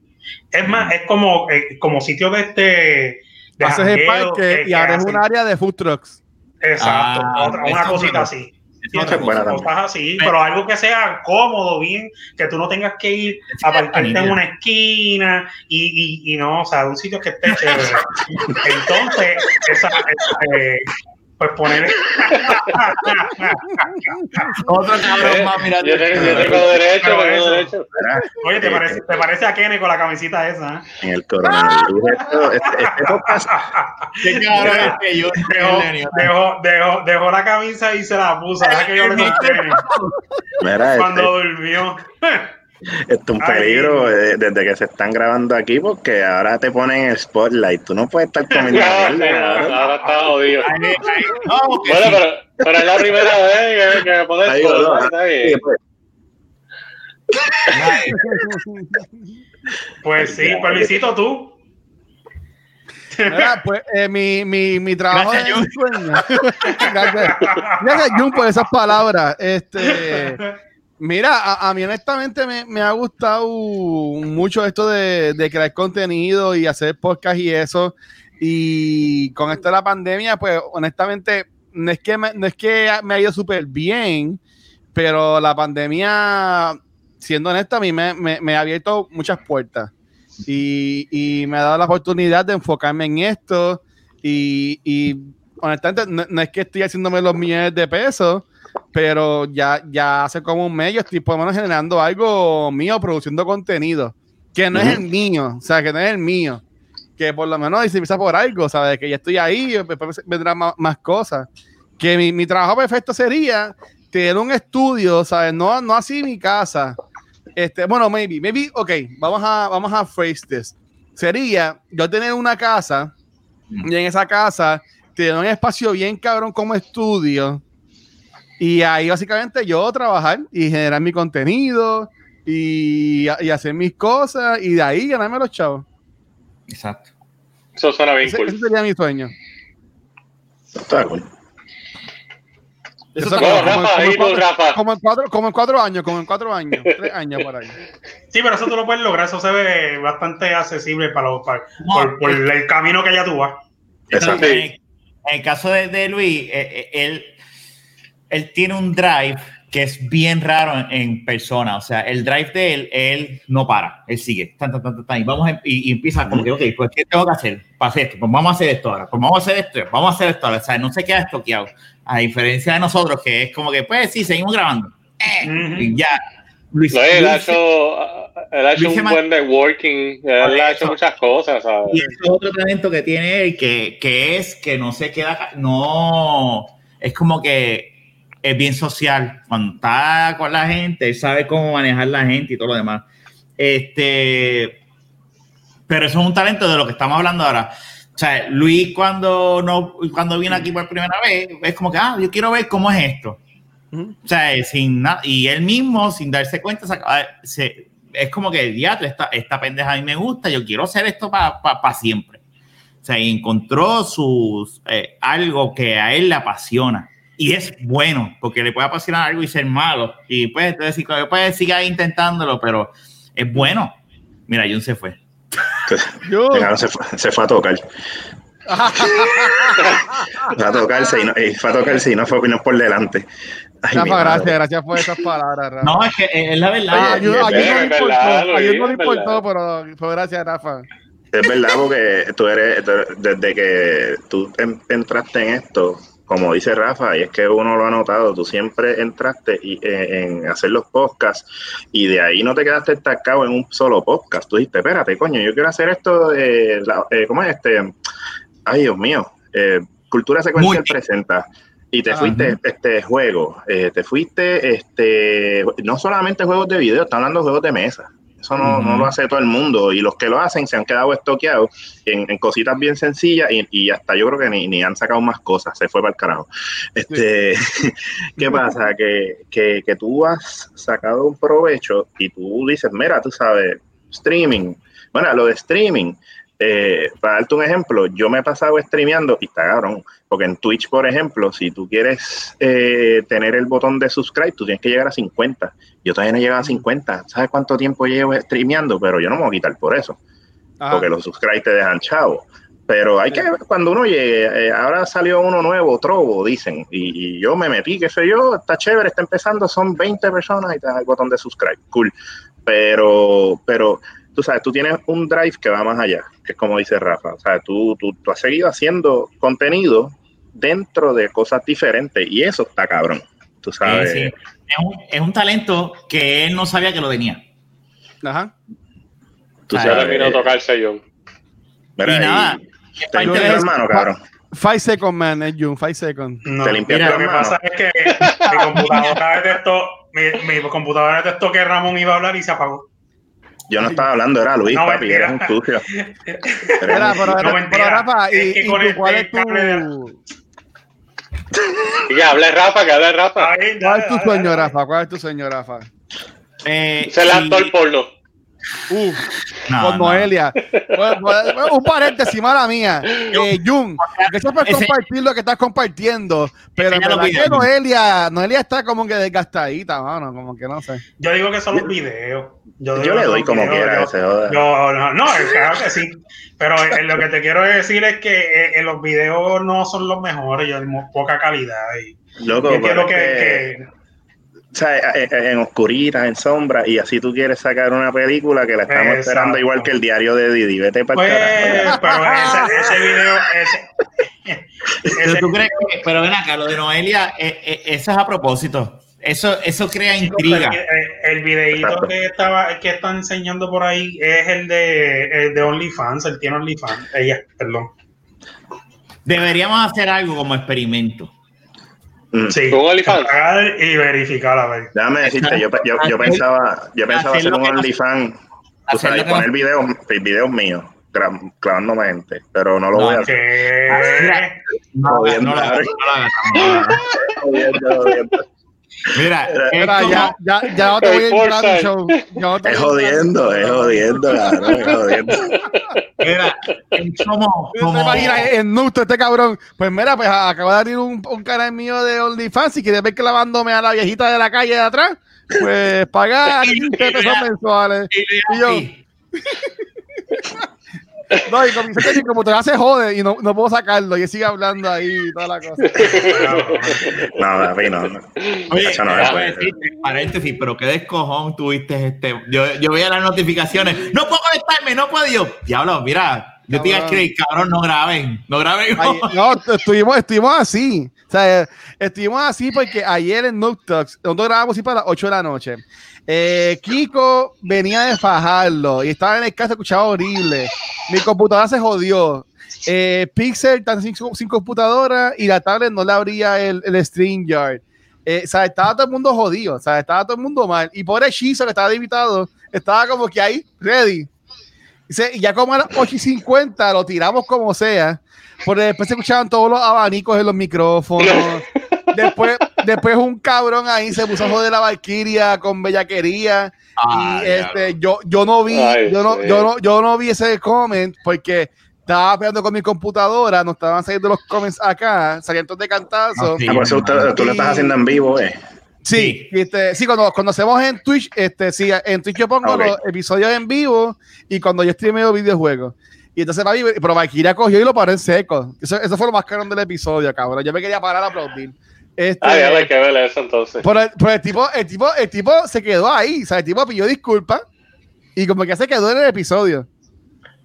Es más, es como, eh, como sitio de este. De Haces el parque que, y abres un área de food trucks. Exacto, ah, otra, una cosita así. No es buena cosas así, pero algo que sea cómodo, bien, que tú no tengas que ir a pararte en una esquina y, y, y, no, o sea, un sitio que esté chévere. Entonces, esa, esa eh, pues poner otro cabrón más mira yo, tengo, yo tengo derecho, tengo eso, derecho. oye te parece, te parece a Kenny con la camisita esa ¿eh? en el coronavirus esto, este, este podcast qué cabrón es que yo dejó, dejó, dejó, dejó, la camisa y se la puso ¿verdad que yo le conté Mira, cuando este, durmió esto es un peligro Ay, desde que se están grabando aquí porque ahora te ponen el spotlight. Tú no puedes estar comiendo. no, ahora está jodido. No, bueno, sí. pero, pero es la primera vez que, que me pones Ahí, spotlight. Está bien. Pues sí, Permisito, tú. Mira, pues eh, mi, mi, mi trabajo Gracias, es sueño. Gracias, Gracias, Jun, por esas palabras. Este, mira, a, mí honestamente me, ha gustado mucho esto de, crear contenido y hacer podcast y eso. Y con esto de la pandemia, pues honestamente, no es que me, no es que me ido súper bien, pero la pandemia, siendo honesta, a mí me, ha abierto muchas puertas. Y, me ha dado la oportunidad de enfocarme en esto y, y honestamente no, no, es que estoy haciéndome los millones de pesos, pero ya, ya hace como un mes yo estoy por lo menos generando algo mío, produciendo contenido, que no uh -huh. es el mío, o sea, que no es el mío, que por lo menos se empieza por algo, ¿sabes? Que ya estoy ahí, después vendrán más, más, cosas. Que mi, mi trabajo perfecto sería tener un estudio, ¿sabes? No, no así mi casa, este, bueno, maybe, maybe, ok, vamos a, vamos a phrase this. Sería yo tener una casa y en esa casa tener un espacio bien cabrón como estudio y ahí básicamente yo trabajar y generar mi contenido y, y hacer mis cosas y de ahí ganarme los chavos. Exacto. Eso suena bien ese, cool. ese sería mi sueño. Está cool. Eso como, Rafa, como, como, Rafa. como, en cuatro, como en cuatro años, como en cuatro años, tres años por ahí. Sí, pero eso tú lo puedes lograr, eso se ve bastante accesible para los, para, no, por, por el camino que ya tú vas. Exacto. En, en, el caso de, de Luis, eh, eh, él, él tiene un drive que es bien raro en, en, persona, o sea, el drive de él, él no para, él sigue, tan, tan, tan, tan, y, vamos a, y, y, empieza como que, ok, pues ¿qué tengo que hacer para hacer esto? Pues vamos a hacer esto ahora, pues vamos a hacer esto, vamos a hacer esto ahora, o sea, no se queda estoqueado, a diferencia de nosotros, que es como que, pues sí, seguimos grabando, eh, uh -huh. y ya, Luis, No, él ha Luis- hecho, él ha hecho Luis un buen networking, él ha hecho eso. muchas cosas, ¿sabes? Y es otro talento que tiene él, que, que es que no se queda, no, es como que es bien social. Cuando está con la gente, él sabe cómo manejar la gente y todo lo demás. Este, pero eso es un talento de lo que estamos hablando ahora. O sea, Luis cuando no, cuando viene aquí por primera vez, es como que, ah, yo quiero ver cómo es esto. Ujú. O sea, sin nada, y él mismo, sin darse cuenta, se se- es como que, diatre, esta, esta pendeja a mí me gusta, yo quiero hacer esto para siempre. O sea, y encontró sus, eh, algo que a él le apasiona. Y es bueno, porque le puede apasionar algo y ser malo. Y pues, entonces, si puede seguir intentándolo, pero es bueno. Mira, Jun se fue. Yo, Venga, se, fue, se fue a tocar. Fue a tocarse y no, y fue a tocarse y no fue no por delante. Ay, Rafa, gracias, gracias por esas palabras, Rafa. No, es que es la verdad. Ayer no le verdad, importó, ayer no le importó, pero fue gracias, Rafa. Es verdad, porque tú eres, desde que tú en- entraste en esto, como dice Rafa, y es que uno lo ha notado, tú siempre entraste y, eh, en hacer los podcasts y de ahí no te quedaste estancado en un solo podcast. Tú dijiste, espérate, coño, yo quiero hacer esto, de la- eh, ¿cómo es este? Ay, Dios mío, eh, Cultura Secuencial presenta. Y te Ajá. fuiste este juego, eh, te fuiste este no solamente juegos de video, está hablando de juegos de mesa. Eso no, no lo hace todo el mundo. Y los que lo hacen se han quedado estoqueados en, en cositas bien sencillas y, y hasta yo creo que ni, ni han sacado más cosas. Se fue para el carajo. Este, ¿Qué pasa? Que, que, que tú has sacado un provecho y tú dices, mira, tú sabes, streaming. Bueno, lo de streaming, eh, para darte un ejemplo, yo me he pasado streameando y está cabrón. Porque en Twitch, por ejemplo, si tú quieres eh, tener el botón de subscribe, tú tienes que llegar a 50. Yo todavía no he llegado a 50. ¿Sabes cuánto tiempo llevo streameando? Pero yo no me voy a quitar por eso. Ajá. Porque los subscribe te dejan chavo. Pero hay que ver cuando uno llegue. eh, ahora salió uno nuevo, Trovo, dicen. Y, y yo me metí, qué sé yo, está chévere, está empezando, son 20 personas y te da el botón de subscribe. Cool. Pero, pero tú sabes, tú tienes un drive que va más allá, que es como dice Rafa. O sea, tú, tú, tú has seguido haciendo contenido dentro de cosas diferentes y eso está cabrón. Tú sabes. Sí, sí. Es, un, es un talento que él no sabía que lo tenía. Ajá. Tú Ya sabes. terminó de tocarse yo. Mira, Y nada, y te limpias las manos, cabrón. Five seconds, man, es June, five seconds. No, Te limpiaste mira, lo que pasa es que mi computadora detectó, mi, mi computadora detectó que Ramón iba a hablar y se apagó. Yo no estaba hablando, era Luis, No, papi, mentira. eres un sucio. Pero, sucio. pero, mentira. Rafa, y, Es que y con tú, el- ¿cuál es tu, Y que hable Rafa, que hable Rafa. Cuál es tu dale, sueño, dale. Rafa? ¿Cuál es tu sueño, Rafa? Eh, Es el y- actor porno. Uh, no, con no. Noelia. Bueno, bueno, un paréntesis, mala mía. Eh, Jun, que sepas Ese- compartir lo que estás compartiendo, pero en verdad que. Noelia, Noelia está como que desgastadita, mano, como que no sé. Yo digo que son los videos. Yo le doy como quiera, videos. que se joda. Yo, no, no, claro que sí. Pero eh, lo que te quiero decir es que eh, eh, los videos no son los mejores, yo mo- poca calidad. Y Loco, yo quiero pero que, es que, que- o sea, en, en oscuritas, en sombra, y así tú quieres sacar una película que la estamos Exacto. esperando igual que el diario de Didi. Vete para pues, carajo. pero ese, ese video, ese, Pero ese- tú crees que, pero ven acá, lo de Noelia, eh, eh, eso es a propósito. Eso, eso crea intriga. El, el videíto que estaba que está enseñando por ahí es el de, el de OnlyFans, él tiene OnlyFans, ella, perdón. Deberíamos hacer algo como experimento. Mm. Sí, ¿Con OnlyFans? pagar y verificar a ver. Déjame decirte, yo, yo, yo pensaba, yo pensaba Hacer un que no- OnlyFans, tú hacer sabes, lo que poner no- videos, videos míos, clavándome gente, pero no lo No, voy a hacer. No, no no. Mira, es Mira, como- ya, ya, ya no te voy a entrar al show. No Es jodiendo, es jodiendo, cabrón, es jodiendo. mira, es como, ¿Te como- imaginas en nuestro este cabrón? Pues mira, pues acabo de abrir un, un canal mío de OnlyFans y quieres ver que lavándome a la viejita de la calle de atrás, pues paga 15 pesos mensuales. Y yo, no, y como dice que como te hace jode y no, no puedo sacarlo y él sigue hablando ahí y toda la cosa. No, David, no, no. Oye, no puede. decirte, paréntesis, pero qué descojón tuviste este. Yo, yo veía las notificaciones. No puedo conectarme, no puedo yo. Diablo, mira, yo te iba a Cabrón. escribir, cabrón, no graben, no graben. Ay, no, estuvimos, estuvimos así. O sea, estuvimos así porque ayer en Nook Talks, nosotros grabamos así para las 8 de la noche. Eh, Kiko venía de fajarlo y estaba en el caso, escuchaba horrible. Mi computadora se jodió. Eh, Pixel está sin, sin, computadora y la tablet no le abría el, el StreamYard. Eh, o sea, estaba todo el mundo jodido, o sea, estaba todo el mundo mal. Y por el Shizo que estaba invitado, estaba como que ahí, ready. Y ya como a las 8 y 50 lo tiramos como sea. Porque después se escuchaban todos los abanicos en los micrófonos. después, después un cabrón ahí se puso a joder la Valkyria con bellaquería. y este, yo, yo no vi, yo, no, yo, no, yo no vi ese comment porque estaba peleando con mi computadora, no estaban saliendo los comments acá, saliendo de cantazo. Ah, por eso tú, lo estás haciendo en vivo, eh. Sí, este, sí, cuando, cuando hacemos en Twitch, este, sí, en Twitch yo pongo los episodios en vivo y cuando yo streameo videojuegos. Y entonces pero Valkyria cogió y lo paró en seco. Eso, eso fue lo más caro del episodio, cabrón. Yo me quería parar a aplaudir. Este, ah, ya hay que ver eso entonces. Pero, el, tipo, el, tipo, el tipo se quedó ahí, o sea, el tipo pidió disculpas y como que se quedó en el episodio.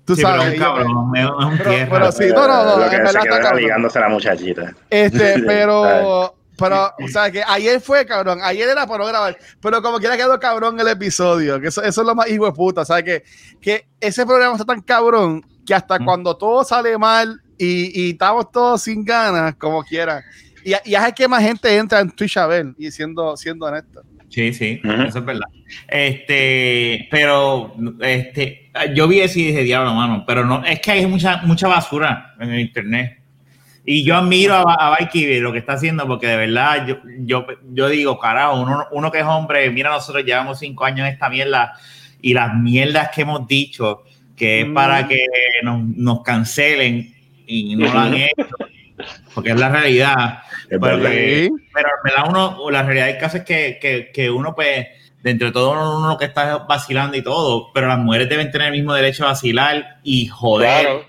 Tú sabes. Pero, cabrón, es un pero, pero, sí, no, no, no. Lo que se quedó ligándose a la muchachita. Este, pero, pero, o sea, que ayer fue cabrón, ayer era para no grabar, pero como quiera quedó cabrón el episodio, que eso, eso es lo más hijo de puta, ¿sabes? Que, que ese programa está tan cabrón que hasta cuando todo sale mal y, y, estamos todos sin ganas, como quiera, y, y hace que más gente entra en Twitch a ver, y siendo, siendo honesto. Sí, sí, eso es verdad. Este, pero, este, yo vi ese y dije, diablo, mano, pero no, es que hay mucha, mucha basura en el internet. Y yo admiro a, a lo que está haciendo, porque de verdad yo, yo, yo digo, carajo, uno, uno, que es hombre, mira, nosotros llevamos cinco años en esta mierda y las mierdas que hemos dicho, que es para mm. que nos, nos cancelen y no lo han hecho, porque es la realidad. pero, pero uno, la realidad del caso es que, que, que uno, pues, dentro de todo uno que está vacilando y todo, pero las mujeres deben tener el mismo derecho a vacilar y joder.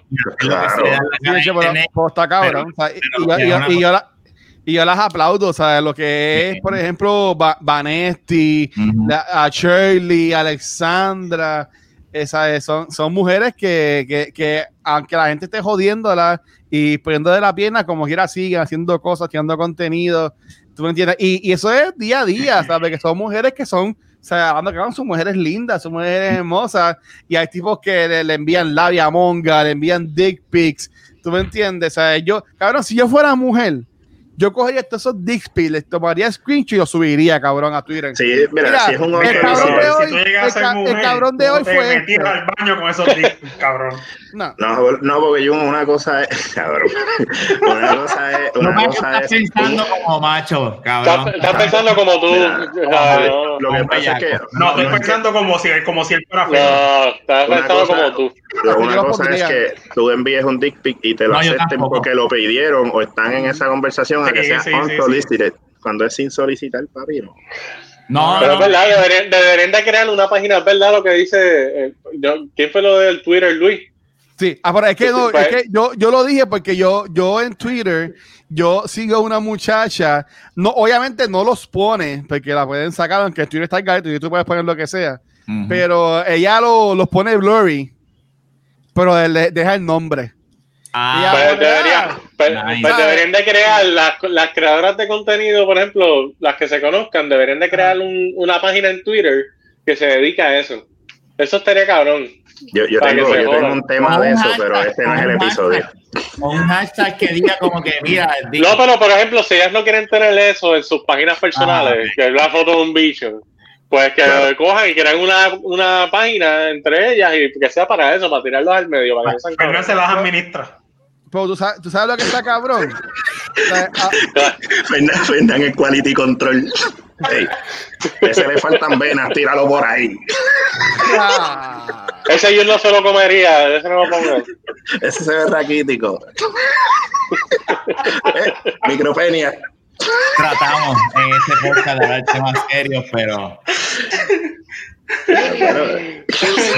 Y yo las aplaudo, o sea, lo que es, por ejemplo, Vanesti, a Shirley, Alexandra, esa, son, son mujeres que, que, que, aunque la gente esté jodiéndolas y poniendo de la pierna, como quiera siguen haciendo cosas, tirando contenido, ¿Tú me entiendes? Y, y, eso es día a día, ¿sabes? Que son mujeres que son, o sea, hablando que son mujeres lindas, son mujeres hermosas, y hay tipos que le, envían labia monga, le envían dick pics, ¿tú me entiendes? O sea, yo, cabrón, si yo fuera mujer, yo cogería todos esos dick pics, les tomaría screenshot y los subiría, cabrón, a Twitter. Sí, mira, si es un el cabrón de hoy, el, cabrón de hoy fue. Este. al baño con esos dick pics, cabrón. No. no, no, porque yo una cosa es, cabrón. Una cosa es, una no, cosa estás es. pensando como macho, cabrón. Estás, pensando como tú. no, lo que pasa es que. No, estoy pensando como si, como si él fuera feo. No, estás pensando como tú. Una cosa es que tú envíes un dick pic y te lo acepten porque lo pidieron o están en esa conversación a que sea unsolicited. Cuando es sin solicitar, papi, no. No, pero es verdad, deberían, deberían, de crear una página, es verdad lo que dice. Eh, ¿Quién fue lo del Twitter, Luis? Sí, ahora es que, no, es que yo, yo lo dije porque yo, yo en Twitter, yo sigo a una muchacha, no, obviamente no los pone, porque la pueden sacar, aunque Twitter está en y tú puedes poner lo que sea, pero ella lo, los pone blurry, pero le, deja el nombre. Ah, pues, debería, pues, pues deberían de crear las, las, creadoras de contenido, por ejemplo, las que se conozcan, deberían de crear un, una página en Twitter que se dedica a eso. Eso estaría cabrón. Yo, yo, tengo, yo tengo, un tema de eso, pero este no es el episodio. O un hashtag que diga como que, mira. No, pero por ejemplo, si ellas no quieren tener eso en sus páginas personales, ah, que es la foto de un bicho, pues que lo cojan y crean una, una página entre ellas y que sea para eso, para tirarlos al medio. Para que no, pero no se las administra. Pero ¿tú sabes, ¿tú sabes lo que está cabrón? Vendan el quality control. Hey, ese le faltan venas, tíralo por ahí. Ah. Ese yo no se lo comería, ese no lo pongo. Ese se ve raquítico. eh, micropenia. Tratamos en este podcast de hablar temas serios, pero.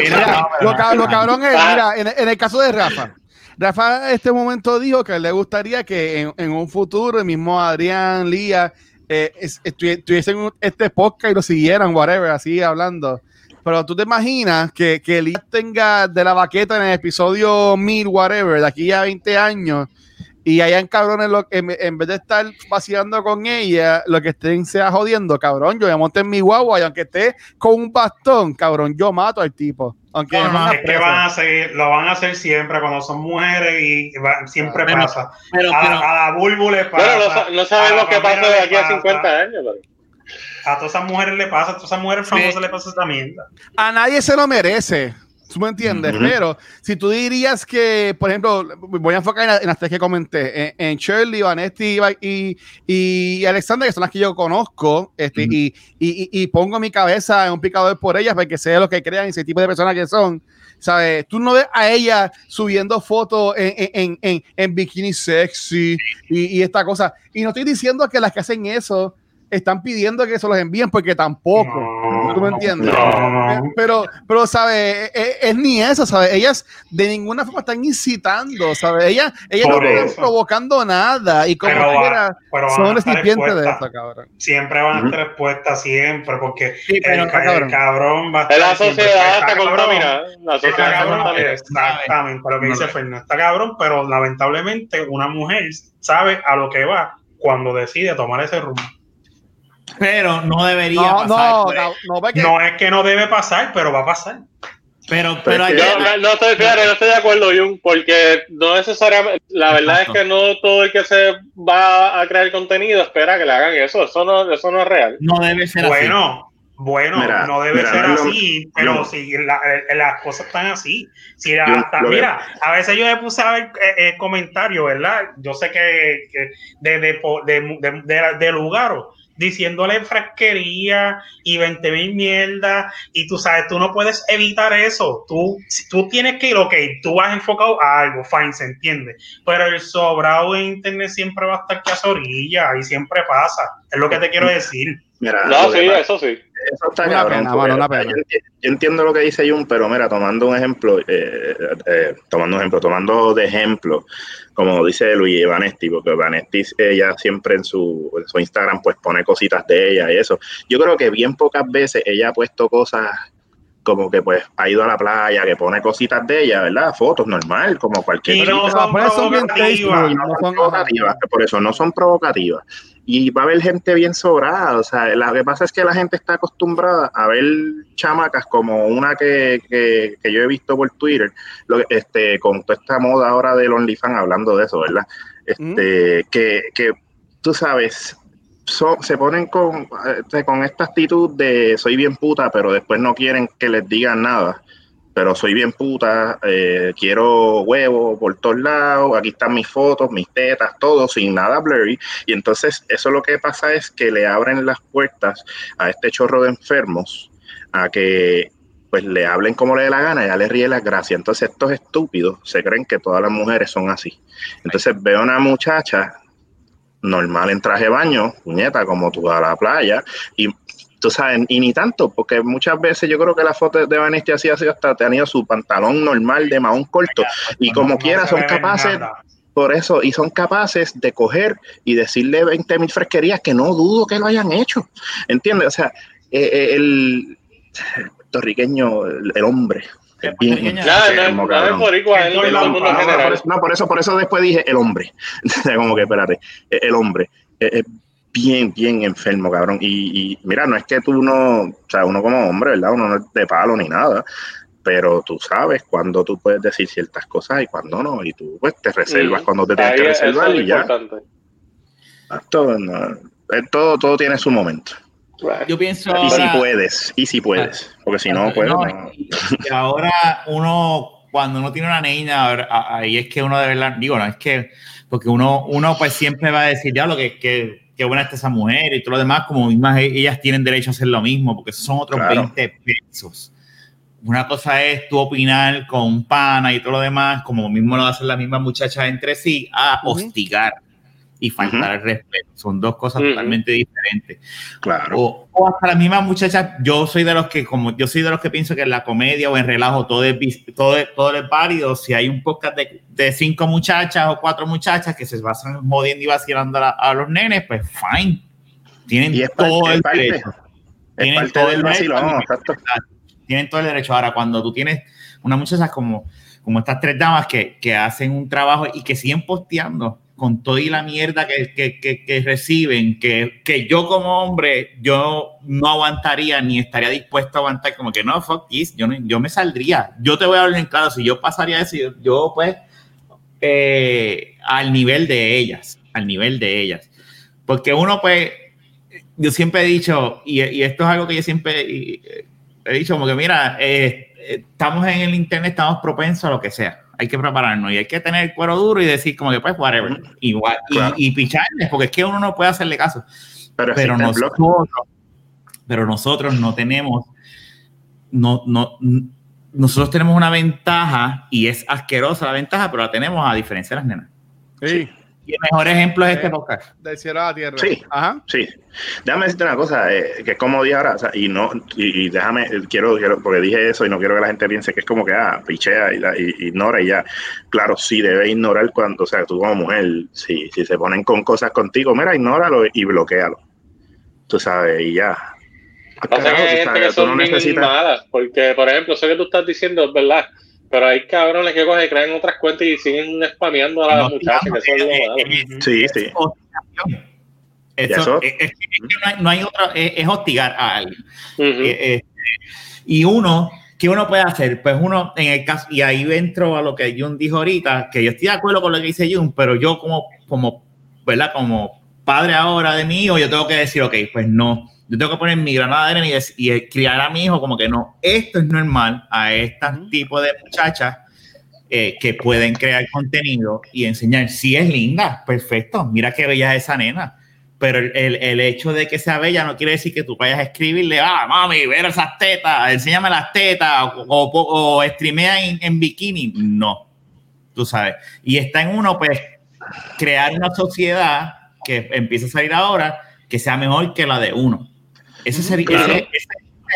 mira, lo, cabrón es, mira, en, en, el caso de Rafa, Rafa este momento dijo que le gustaría que en, un futuro el mismo Adrián, Lía, eh, estuviesen este podcast y lo siguieran, whatever, así hablando. Pero tú te imaginas que, que Elías tenga de la baqueta en el episodio 1000, whatever, de aquí a 20 años, y hayan cabrones lo, en, en vez de estar vaciando con ella, lo que estén sea jodiendo, cabrón, yo me monté en mi guagua y aunque esté con un bastón, cabrón, yo mato al tipo. Aunque No, me no, ponga es que van a seguir, lo van a hacer siempre cuando son mujeres y va- siempre Pero- pasa. pero- a, pero- a la Bulbu le pasa. Bueno, no, no sabemos qué pasa de aquí a pasa, 50 años. Pero... A todas esas mujeres le pasa, a todas esas mujeres famosas le pasa esta mierda. a nadie se lo merece. ¿Tú me entiendes? Pero si tú dirías que, por ejemplo, voy a enfocar en, la- en las tres que comenté, en, en Shirley, Vanetti y, y, y Alexander, que son las que yo conozco, este, y, y- y- y pongo mi cabeza en un picador por ellas para que sé lo que crean ese tipo de personas que son. ¿Sabes? Tú no ves a ella subiendo fotos en, en, en, en- en bikini sexy y, y esta cosa. Y no estoy diciendo que las que hacen eso están pidiendo que se los envíen porque tampoco. No, ¿Tú me entiendes? No, no. Pero, pero, ¿sabes? Es, es ni eso, ¿sabes? Ellas de ninguna forma están incitando, ¿sabes? Ellas, ellas no están provocando nada y como Pero va- quiera pero son recipientes de eso, cabrón. Siempre van a estar expuestas, siempre, porque Sí, pero el, cabrón. el cabrón va a Es estar la sociedad está está cabrón, contaminada. La Está sociedad está cabrón, contaminada. exactamente, lo que No dice Fernando. Está cabrón, pero lamentablemente una mujer sabe a lo que va cuando decide tomar ese rumbo. Pero no debería No, pasar. no, pues. no, no, porque No es que no debe pasar, pero va a pasar. Pero, pero hay Yo- no, no estoy, fíjate, no estoy de acuerdo, Jun, porque no necesariamente, la verdad Exacto. es que no todo el que se va a crear contenido espera que le hagan eso, eso no, eso no es real. no debe ser así. Bueno, bueno, Mira, no debe mira, ser lo- así, pero si la- las cosas están así. Si la- Yo hasta- veo. mira, a veces yo me puse a ver eh, eh, comentarios, ¿verdad? Yo sé que, que de, de, de, de, de- de Lugaro, diciéndole frasquería y 20 mil mierdas, y tú sabes, tú no puedes evitar eso. Tú, si tú tienes que ir, ok, tú vas enfocado a algo, fine, se entiende. Pero el sobrado de internet siempre va a estar que a su orilla y siempre pasa. Es lo que te quiero decir. Mira, No, sí, eso sí. Eso está Una cabrón. pena, mano, una. Yo, enti- yo entiendo lo que dice Jun, pero mira, tomando un ejemplo, eh, eh, tomando un ejemplo, tomando de ejemplo, como dice Luis Vanetti, porque Vanetti ella siempre en su, en su Instagram pues pone cositas de ella y eso. Yo creo que bien pocas veces ella ha puesto cosas como que pues ha ido a la playa, que pone cositas de ella, ¿verdad? Fotos normal, como cualquier Y no provocativas. son- provocativas, por eso no son provocativas. Y va a haber gente bien sobrada, o sea, lo que pasa es que la gente está acostumbrada a ver chamacas como una que, que, que yo he visto por Twitter, lo, este, con toda esta moda ahora del OnlyFans hablando de eso, ¿verdad? Este, que, que tú sabes, so- se ponen con, este, con esta actitud de soy bien puta, pero después no quieren que les digan nada pero soy bien puta, eh, quiero huevo por todos lados, aquí están mis fotos, mis tetas, todo sin nada blurry. Y entonces eso lo que pasa es que le abren las puertas a este chorro de enfermos a que pues le hablen como le dé la gana ya le ríe las gracias. Entonces estos estúpidos se creen que todas las mujeres son así. Entonces veo a una muchacha normal en traje de baño, puñeta, como tú a la playa, y tú sabes, y ni tanto, porque muchas veces yo creo que las fotos de Vanessa así así hasta tenía su pantalón normal de mahón corto, y como No quiera son capaces, nada. por eso, y son capaces de coger y decirle 20 mil fresquerías que no dudo que lo hayan hecho, ¿entiendes? O sea, eh, eh, el puertorriqueño, el, el hombre, es bien puertorriqueño. Ya, no, no boricua, por eso, no, por eso, por eso después dije el hombre. como que espérate, eh, el hombre. eh, Es bien, bien enfermo, cabrón. Y, y mira, no es que tú no, o sea, uno como hombre, ¿verdad? Uno no es de palo ni nada. Pero tú sabes cuando tú puedes decir ciertas cosas y cuando no. Y tú pues te reservas Mm. cuando te tienes Ahí que reservar es y ya. no, eh, todo, todo tiene su momento. Yo pienso Y si puedes, y si puedes. Porque si no, pues No, no. y- y ahora uno, cuando uno tiene una niña, ahí es que uno de verdad, digo, no es que, porque uno, uno pues siempre va a decir, ya lo que, que, que buena está esa mujer y todo lo demás, como mismas e- ellas tienen derecho a hacer lo mismo, porque son otros Claro. 20 pesos. Una cosa es tú opinar con un pana y todo lo demás, como mismo lo hacen las mismas muchachas entre sí, a Ujú. hostigar y faltar Ujú. el respeto. Son dos cosas totalmente diferentes. Claro. O, o hasta las mismas muchachas, yo soy de los que, como yo soy de los que pienso que en la comedia o en relajo todo es, todo es, todo es válido. Si hay un podcast de, de cinco muchachas o cuatro muchachas que se basan jodiendo y vacilando a, a los nenes, pues fine. Tienen Y es parte- todo el parte. derecho. Tienen todo el derecho. Tienen todo el derecho. Ahora, cuando tú tienes una muchacha como, como estas tres damas que, que hacen un trabajo y que siguen posteando con toda y la mierda que, que, que, reciben, que, yo como hombre, yo no aguantaría ni estaría dispuesto a aguantar, como que no, fuck this, yo, yo me saldría. Yo te voy a hablar en claro, si yo pasaría eso, yo, yo pues, eh, al nivel de ellas, al nivel de ellas. Porque uno, pues, yo siempre he dicho, y, esto es algo que yo siempre he dicho, como que mira, eh, estamos en el internet, estamos propensos a lo que sea hay que prepararnos y hay que tener el cuero duro y decir como que pues whatever, igual, y, y, picharles, porque es que uno no puede hacerle caso. Pero, nosotros, pero nosotros no tenemos, no, no, nosotros tenemos una ventaja y es asquerosa la ventaja, pero la tenemos a diferencia de las nenas. Sí. Y el mejor ejemplo es este podcast. Del cielo a la tierra. Sí, Ajá. sí. Déjame decirte una cosa, eh, que es como dije ahora, o sea, y no, y, déjame, quiero, quiero, porque dije eso y no quiero que la gente piense que es como que, ah, pichea y, la, y ignora y ya. Claro, sí debe ignorar cuando, o sea, tú como mujer, si, si se ponen con cosas contigo, mira, ignóralo y bloquealo. Tú sabes, y ya. Pasa que hay gente que son no necesitas... malas, porque, por ejemplo, eso que tú estás diciendo es verdad pero hay cabrones que cogen, crean otras cuentas y siguen spameando a las muchachas. Que eso es sí, sí. Eso, es, es, no hay, otra, es, hostigar a alguien. Uh y uno, ¿qué uno puede hacer? Pues uno, en el caso, y ahí entro a lo que Jun dijo ahorita, que yo estoy de acuerdo con lo que dice Jun, pero yo como, como, ¿verdad? Como padre ahora de mi hijo, yo tengo que decir, ok, pues no, yo tengo que poner mi granada de arena y, criar a mi hijo como que no, esto es normal a este tipo de muchachas eh, que pueden crear contenido y enseñar. Si es linda, perfecto, mira qué bella es esa nena. Pero el, el, hecho de que sea bella no quiere decir que tú vayas a escribirle, ah, mami, ver esas tetas, enséñame las tetas, o, o, o streamea en, en bikini. No, tú sabes. Y está en uno, pues, crear una sociedad que empieza a salir ahora que sea mejor que la de uno. Ese sería ese,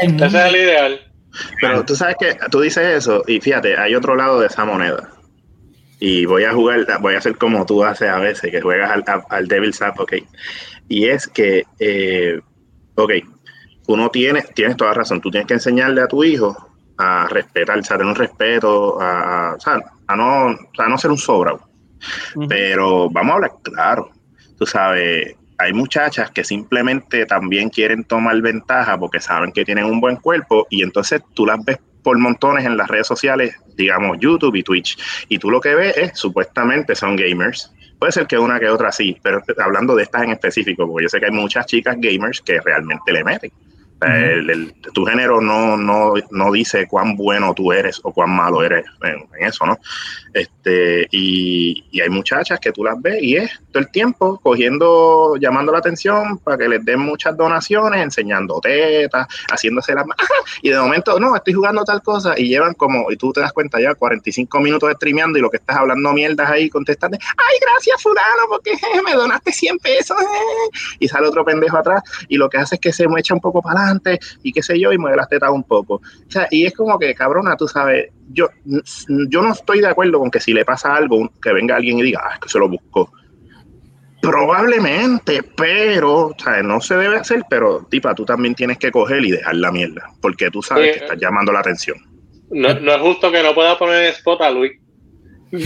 es el ideal. Pero tú sabes que tú dices eso y fíjate, hay otro lado de esa moneda. Y voy a jugar, voy a hacer como tú haces a veces, que juegas al, al Devil's Advocate. Y es que, eh, ok, uno tiene, tienes toda razón, tú tienes que enseñarle a tu hijo a respetar, a tener un respeto, a, a, no, a no ser un sobrado. Pero vamos a hablar claro, tú sabes, hay muchachas que simplemente también quieren tomar ventaja porque saben que tienen un buen cuerpo y entonces tú las ves por montones en las redes sociales, digamos YouTube y Twitch, y tú lo que ves es supuestamente son gamers. Puede ser que una que otra sí, pero hablando de estas en específico, porque yo sé que hay muchas chicas gamers que realmente le meten el, tu género no, no, no, dice cuán bueno tú eres o cuán malo eres en, eso, ¿no? Este, y, y, hay muchachas que tú las ves y es todo el tiempo cogiendo, llamando la atención para que les den muchas donaciones, enseñando tetas, haciéndose las y de momento, no, estoy jugando tal cosa y llevan como, y tú te das cuenta ya, 45 minutos streameando y lo que estás hablando mierdas ahí, contestando, ay, gracias fulano, porque me donaste 100 pesos, y sale otro pendejo atrás y lo que hace es que se me echa un poco para y qué sé yo, y mueve las tetas un poco. O sea, y es como que, cabrona, tú sabes, yo, yo no estoy de acuerdo con que si le pasa algo, que venga alguien y diga, ah, es que se lo buscó. Probablemente, pero, o sea, no se debe hacer, pero, tipa, tú también tienes que coger y dejar la mierda, porque tú sabes que estás llamando la atención. No, no es justo que no pueda poner spot a Luis Oye,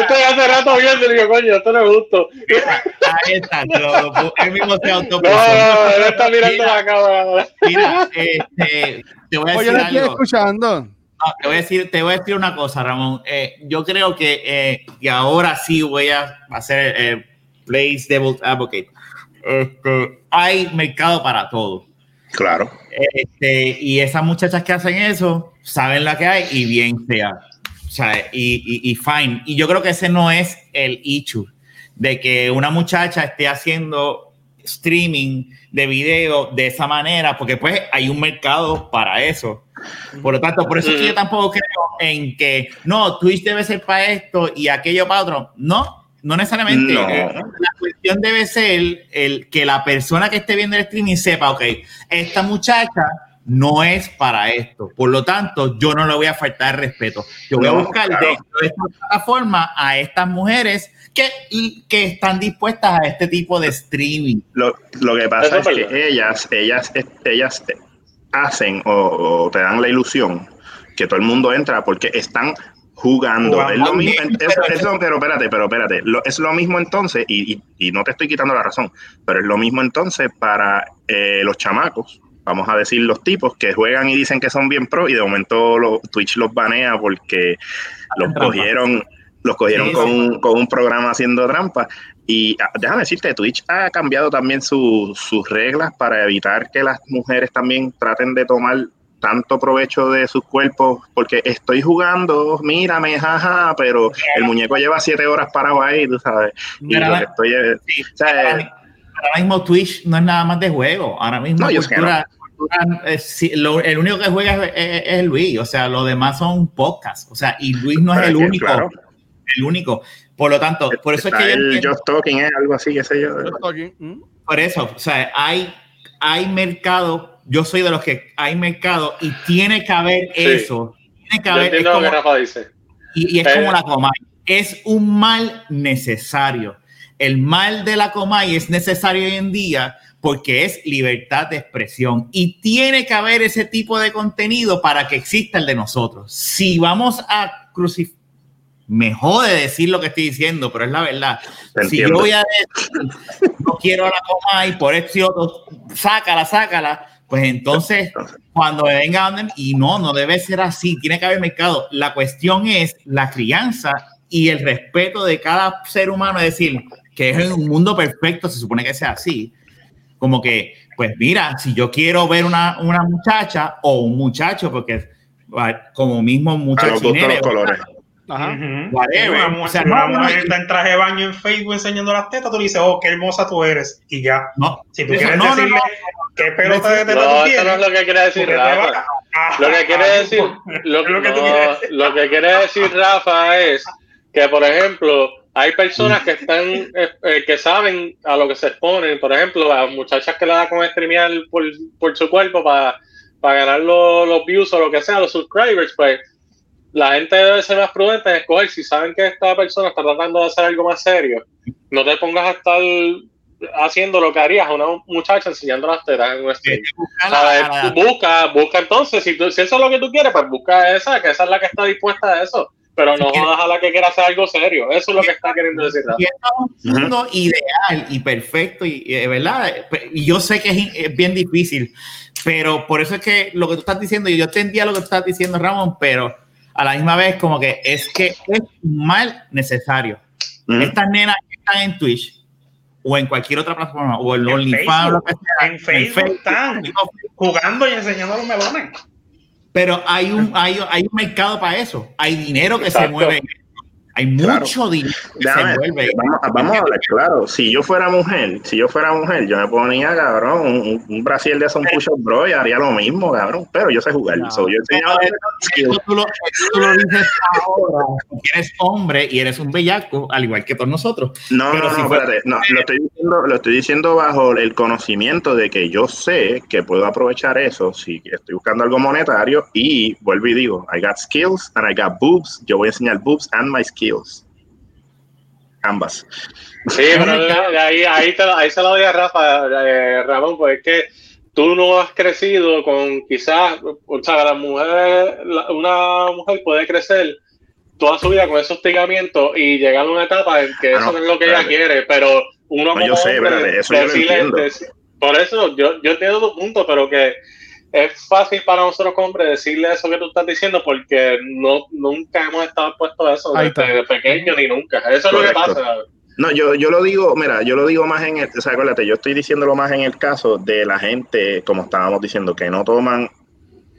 estoy hace rato viendo digo, coño, esto no me gustó. Ahí está, lo, él mismo se autopuso. No, él está mirando mira, la cámara. Mira, este, te voy a decir Oye, algo. escuchando. No, te, voy a decir, te voy a decir una cosa, Ramón. Eh, yo creo que, eh, y ahora sí voy a hacer eh, Place Devil's Advocate. Este, hay mercado para todo. Claro. Este, y esas muchachas que hacen eso saben la que hay y bien sea. O sea, y, y, y, fine. Y yo creo que ese no es el issue de que una muchacha esté haciendo streaming de video de esa manera, porque pues hay un mercado para eso. Por lo tanto, por eso es que yo tampoco creo en que no, Twitch debe ser para esto y aquello para otro. No, no necesariamente. No. La cuestión debe ser el que la persona que esté viendo el streaming sepa, ok, esta muchacha no es para esto. Por lo tanto, yo no le voy a faltar respeto. Yo voy no, a buscar claro. dentro de esta plataforma a estas mujeres que, que están dispuestas a este tipo de streaming. Lo, lo que pasa es, es que ellas, ellas, ellas hacen o, o te dan la ilusión que todo el mundo entra porque están jugando. Es lo mismo, pero espérate, pero espérate. es lo mismo entonces, y, no te estoy quitando la razón, pero es lo mismo entonces para eh, los chamacos, vamos a decir los tipos que juegan y dicen que son bien pro y de momento Twitch los banea porque los cogieron, los cogieron con, con, un programa haciendo trampa. Y ah, déjame decirte, Twitch ha cambiado también sus reglas para evitar que las mujeres también traten de tomar tanto provecho de sus cuerpos, porque estoy jugando, mírame, jaja, pero el muñeco lleva siete horas parado ahí, tú sabes. Y estoy, eh, ahora mismo Twitch no es nada más de juego, ahora mismo el único que juega es, Luis, o sea, los demás son podcasts, o sea, y Luis no es el único, el único. Por lo tanto, por eso es que... El Just Talking es algo así, qué sé yo. Por eso, o sea, hay, hay mercado yo soy de los que hay mercado y tiene que haber eso. Tiene que haber. Y, es como la Comay. Es un mal necesario. El mal de la Comay es necesario hoy en día porque es libertad de expresión y tiene que haber ese tipo de contenido para que exista el de nosotros. Si vamos a crucificar, me jode decir lo que estoy diciendo, pero es la verdad. si yo voy a decir, no quiero la Comay por esto y otro, sácala, sácala pues entonces, cuando vengan, y no, no debe ser así, tiene que haber mercado. La cuestión es la crianza y el respeto de cada ser humano, es decir, que es un mundo perfecto, se supone que sea así. Como que, pues mira, si yo quiero ver una, una muchacha o un muchacho, porque como mismo muchachos colores. Ajá. o sea, una mujer está en traje de baño en Facebook enseñando las tetas, tú le dices, oh, qué hermosa tú eres, y ya. No, si tú quieres decirle qué pelota de teta tú tienes. No, es lo que quiere decir Rafa. lo que quiere decir, lo, que, lo que quiere decir Rafa es que, por ejemplo, hay personas que están, eh, eh, que saben a lo que se exponen, por ejemplo, a muchachas que le da con streamear por, por su cuerpo para, para ganar los, los views o lo que sea, los subscribers, pues la gente debe ser más prudente en escoger si saben que esta persona está tratando de hacer algo más serio. No te pongas a estar haciendo lo que harías a una muchacha enseñando las tetas en un stream. busca, busca entonces, si, si eso es lo que tú quieres, pues busca esa, que esa es la que está dispuesta a eso. Pero no jodas a la que quiera hacer algo serio. Eso es lo que está queriendo decir. Y es un mundo ideal y perfecto, y, ¿verdad? Y yo sé que es, es, bien difícil, pero por eso es que lo que tú estás diciendo, y yo entendía lo que tú estás diciendo, Ramón, pero a la misma vez como que es que es mal necesario. Estas nenas que están en Twitch o en cualquier otra plataforma o en OnlyFans en Facebook están jugando y enseñando los melones. Pero hay un, hay, hay un mercado para eso. Hay dinero que se mueve hay mucho dinero que se vuelve. Vamos, vamos, a hablar claro. Si yo fuera mujer, si yo fuera mujer, yo me ponía, cabrón, un, un Brasil de son push bro y haría lo mismo, cabrón. Pero yo sé jugar. yo enseñaba eso, tú, lo, tú lo dices ahora, eres hombre y eres un bellaco, al igual que todos nosotros. No, no, no, espérate. No, lo estoy, diciendo, lo estoy diciendo bajo el conocimiento de que yo sé que puedo aprovechar eso si estoy buscando algo monetario y vuelvo y digo, I got skills and I got boobs. Yo voy a enseñar boobs and my skills Ambas. Sí, pero ahí, ahí, te, ahí se lo doy a Rafa, eh, Ramón, pues es que tú no has crecido con quizás, o sea, la mujer, una mujer puede crecer toda su vida con esos hostigamientos y llegar a una etapa en que ah, eso no, es lo que ella quiere, pero uno no, yo sé, eso yo por eso yo, yo entiendo tu punto, pero que es fácil para nosotros como hombres decirle eso que tú estás diciendo porque no, nunca hemos estado puestos a eso desde pequeño ni nunca. Eso es lo que pasa. No, yo, yo lo digo, mira, yo lo digo más en el, o sea, acuérdate, yo estoy diciéndolo más en el caso de la gente, como estábamos diciendo, que no toman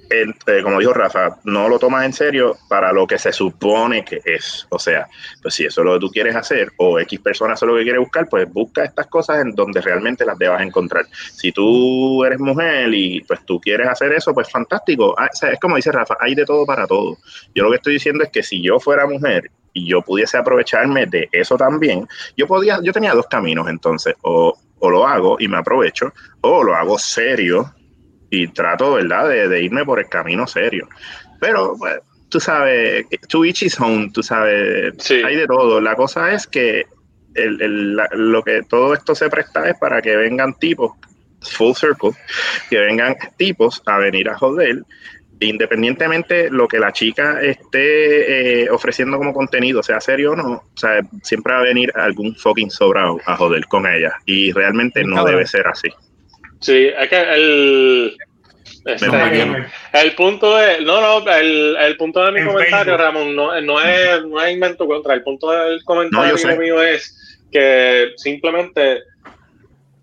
eh, como dijo Rafa, no lo tomas en serio para lo que se supone que es. O sea, pues si eso es lo que tú quieres hacer o X personas es lo que quiere buscar, pues busca estas cosas en donde realmente las debas encontrar. Si tú eres mujer y pues tú quieres hacer eso, pues fantástico. Ah, es como dice Rafa, hay de todo para todo. Yo lo que estoy diciendo es que si yo fuera mujer y yo pudiese aprovecharme de eso también, yo podía, yo tenía dos caminos entonces, o, o lo hago y me aprovecho, o lo hago serio y trato, ¿verdad?, de, irme por el camino serio. Pero, pues, tú sabes, to each is home, tú sabes, hay de todo. La cosa es que el, lo que todo esto se presta es para que vengan tipos, full circle, que vengan tipos a venir a joder independientemente lo que la chica esté eh, ofreciendo como contenido, sea serio o no, o sea, siempre va a venir algún fucking sobrado a joder con ella. Y realmente no debe ser así. Sí, es que el. este, el punto es, no, no, el, el punto de mi En comentario, Facebook. Ramón, no, no es, no es invento contra. El punto del comentario No, mío es que simplemente,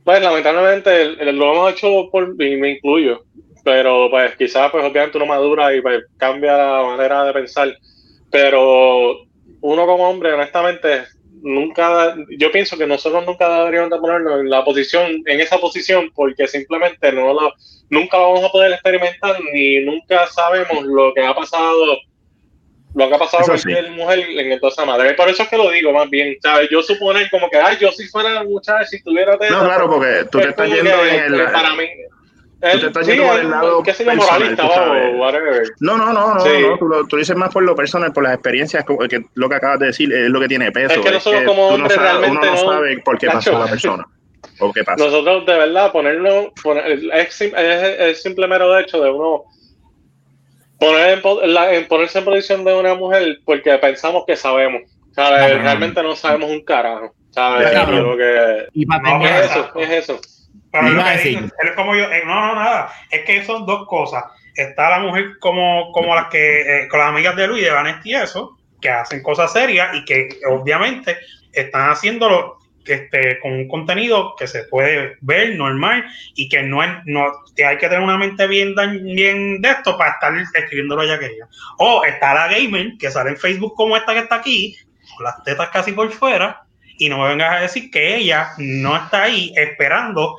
pues lamentablemente lo hemos hecho por, y me incluyo, pero pues quizás pues obviamente uno madura y pues cambia la manera de pensar, pero uno como hombre honestamente nunca, yo pienso que nosotros nunca deberíamos de ponernos en la posición, en esa posición porque simplemente no lo, nunca lo vamos a poder experimentar ni nunca sabemos lo que ha pasado lo que ha pasado con sí. mujer en entonces madre. Por eso es que lo digo más bien, ¿sabes? Yo suponer como que, ay, yo si fuera muchacha, si tuviera teta, No, claro, porque tú te es estás yendo que, en el. para mí, tú te estás yendo por el lado qué sé yo, personal, moralista. No, no, no, no, Sí. no, tú, lo, tú dices más por lo personal, por las experiencias, como que lo que acabas de decir es lo que tiene peso. Es que nosotros como tú no hombres sabes- realmente uno no no- sabe por qué pasó la persona o qué pasa. Nosotros de verdad ponerlo, poner, es, es el simple mero hecho de uno poner en, la- en ponerse en posición de una mujer porque pensamos que sabemos, ¿sabes? No, Realmente no sabemos un carajo, ¿sabes? Ya, que Y para No, es eso, es eso. Pero Iba lo a que decir. digo, es como yo, eh, no, no, nada. Es que son dos cosas. Está la mujer como, como las que, eh, con las amigas de Luis, de Vanesti y eso, que hacen cosas serias y que obviamente están haciéndolo este, con un contenido que se puede ver normal y que no es, no, que hay que tener una mente bien, bien de esto para estar escribiendo lo ya quería. O está la gamer que sale en Facebook como esta que está aquí, con las tetas casi por fuera, y no me vengas a decir que ella no está ahí esperando,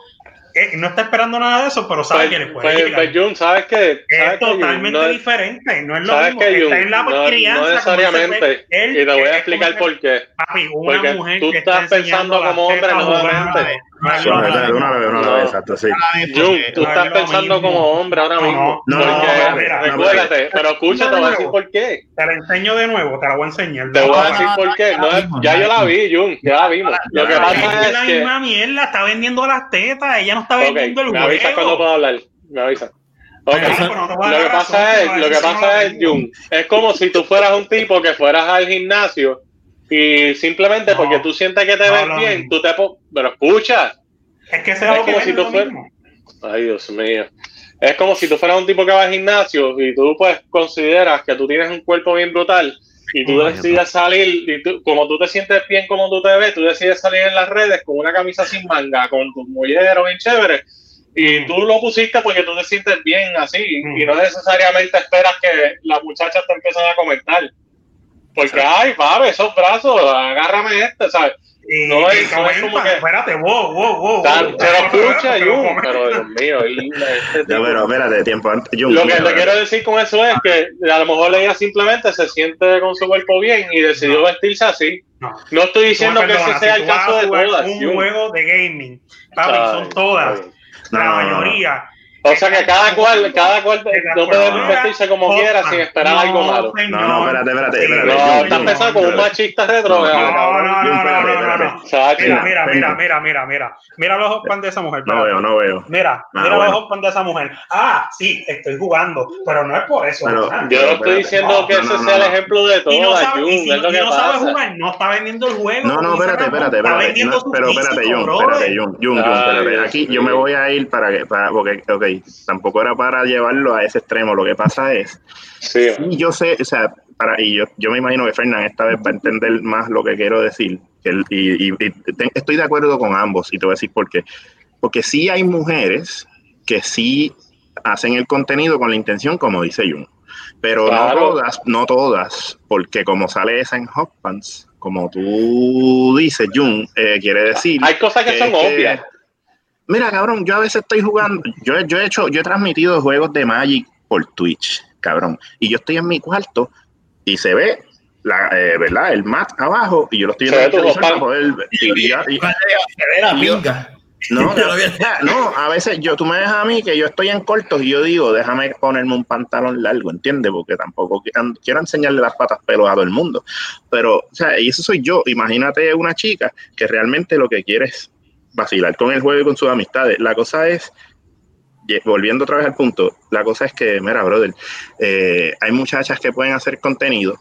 eh, no está esperando nada de eso, pero sabe Pues, que le puede pues, llegar. pues, Jun, ¿sabes qué? es totalmente No- diferente, no es lo ¿Sabes mismo. qué, está en la No, crianza. no necesariamente. él, Y te voy a explicar por qué. Papi, una Porque mujer tú que estás pensando como hombre nuevamente. Sí, una vez, una vez, exacto, sí. Jun, tú estás pensando como hombre ahora mismo. no, no, recuérdate, pero escucha, te voy a decir por qué. Te la enseño de nuevo, te la voy a enseñar. Te voy a decir por qué. ya yo la vi, Jun, ya la vimos. Lo que pasa que es la misma mierda, está vendiendo las tetas, ella no está Ok, vendiendo el me avisas cuando puedo hablar. Me avisas. Ok. Pero eso- Pero no te voy a Lo que pasa es, lo que pasa es. Jun, es como si tú fueras un tipo que fueras al gimnasio y simplemente No, porque tú sientes que te no ves bien, mismo. tú te pero escucha. Es que sea Es como si tú fueras-. Ay, Dios mío. Es como si tú fueras un tipo que va al gimnasio y tú pues consideras que tú tienes un cuerpo bien brutal y tú Oh, decides salir y tú, como tú te sientes bien como tú te ves, tú decides salir en las redes con una camisa sin manga, con tus molleros bien chévere y tú lo pusiste porque tú te sientes bien así Mm. y no necesariamente esperas que las muchachas te empiecen a comentar. Porque, ay, Fabe, esos brazos, agárrame este, ¿sabes? Y, No y es- no es como que- espérate, wow, wow, wow. Se lo escucha, Pero Jun, pero Dios mío, este Ya, pero espérate, tiempo antes. Jun, Lo que te quiero decir con eso es que a lo mejor ella simplemente se siente con su cuerpo bien y decidió No. vestirse así. No. No estoy diciendo que ese sea si el caso de todas. Un juego de gaming, papi, son todas. la no, no, no. mayoría. O sea que cada cual, cada cual no puede vestirse como quiera sin esperar No, algo malo. señor. No, no, espérate, espérate, espérate. No, estás pensando como un machista retro. No, No, no, no, no. Mira, mira, mira, mira, mira, mira. Mira los hotpan de esa mujer. No veo, no veo. Mira, Ah, mira los hotpan de esa mujer. Ah, sí, estoy jugando, pero no es por eso. Yo no estoy diciendo que ese sea el ejemplo de Jun, y no, sabe jugar, no está vendiendo el juego. No, no, espérate, espérate, está espérate. pero espérate, Jun, espérate, Jun, Jun, espérate. Aquí yo me voy a ir para que, para, porque, ok, tampoco era para llevarlo a ese extremo. Lo que pasa es, Sí, yo sé, o sea, para, y yo, yo me imagino que Fernán esta vez va a entender más lo que quiero decir. que el- y, y- y te- estoy de acuerdo con ambos, y te voy a decir por qué. Porque sí hay mujeres que sí hacen el contenido con la intención, como dice Jun. Pero Claro. no todas, no todas, porque como sale esa en Hot Pants, como tú dices, Jun, eh, quiere decir. Hay cosas que que son que- obvias. Mira, cabrón, yo a veces estoy jugando, yo, yo he hecho, yo he transmitido juegos de Magic por Twitch, cabrón, y yo estoy en mi cuarto y se ve la, eh, ¿verdad? El mat abajo y yo lo estoy viendo ve en el tu televisor local. para poder- y- y- y- Se ve la Y yo- pinga. no, no, a veces yo, tú me dejas a mí que yo estoy en cortos y yo digo, déjame ponerme un pantalón largo, ¿entiendes? Porque tampoco quiero, quiero enseñarle las patas pelos a todo el mundo. Pero, o sea, y eso soy yo. Imagínate una chica que realmente lo que quiere es vacilar con el juego y con sus amistades. La cosa es volviendo otra vez al punto, la cosa es que, mira, brother, eh, hay muchachas que pueden hacer contenido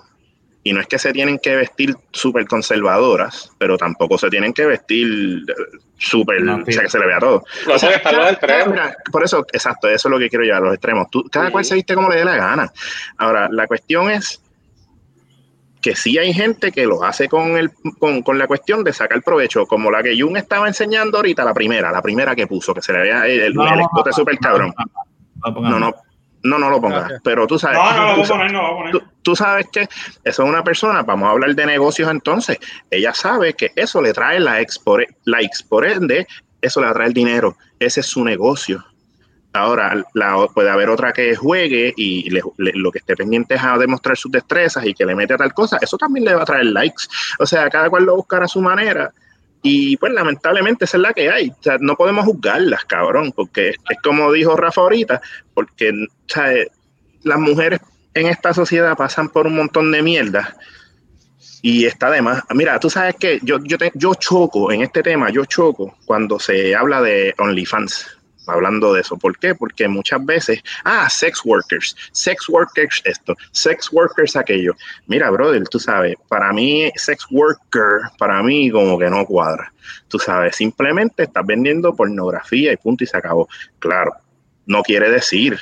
y no es que se tienen que vestir súper conservadoras, pero tampoco se tienen que vestir eh, súper, o sea, que se le vea todo. No, O sea, mira, por eso, exacto, eso es lo que quiero llevar, los extremos. Tú, cada Sí. cual se viste como le dé la gana. Ahora, la cuestión es que sí hay gente que lo hace con, el, con, con la cuestión de sacar provecho, como la que Jun estaba enseñando ahorita, la primera, la primera que puso, que se le veía el, el, No, el no, escote no, súper cabrón. No, No, no, no, no lo pongas, pero tú sabes. No, no lo tú voy a sa- poner, no lo voy a poner. tú, tú sabes que eso es una persona, vamos a hablar de negocios entonces, ella sabe que eso le trae likes, por, likes, por ende, eso le va a traer dinero, ese es su negocio. Ahora, la- puede haber otra que juegue y le- le- lo que esté pendiente es a demostrar sus destrezas y que le mete tal cosa, eso también le va a traer likes. O sea, cada cual lo buscará a su manera. Y pues lamentablemente esa es la que hay. O sea, no podemos juzgarlas, cabrón, porque es como dijo Rafa ahorita, porque o las mujeres en esta sociedad pasan por un montón de mierda y está de más. Mira, tú sabes que yo, yo, yo choco en este tema, yo choco cuando se habla de OnlyFans, hablando de eso. ¿Por qué? Porque muchas veces, ah, sex workers, sex workers esto, sex workers aquello. Mira, brother, tú sabes, para mí, sex worker, para mí como que no cuadra. Tú sabes, simplemente estás vendiendo pornografía y punto y se acabó. Claro, no quiere decir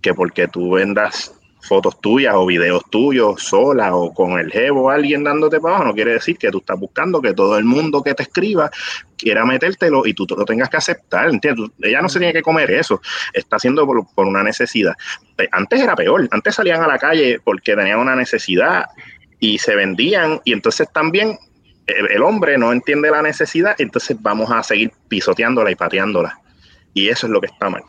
que porque tú vendas fotos tuyas o videos tuyos sola o con el jevo o alguien dándote para abajo, no quiere decir que tú estás buscando que todo el mundo que te escriba quiera metértelo y tú lo tengas que aceptar, ¿entiendes? Ella no se tiene que comer eso, está haciendo por, una necesidad. Antes era peor, antes salían a la calle porque tenían una necesidad y se vendían y entonces también el, hombre no entiende la necesidad, entonces vamos a seguir pisoteándola y pateándola. Y eso es lo que está mal.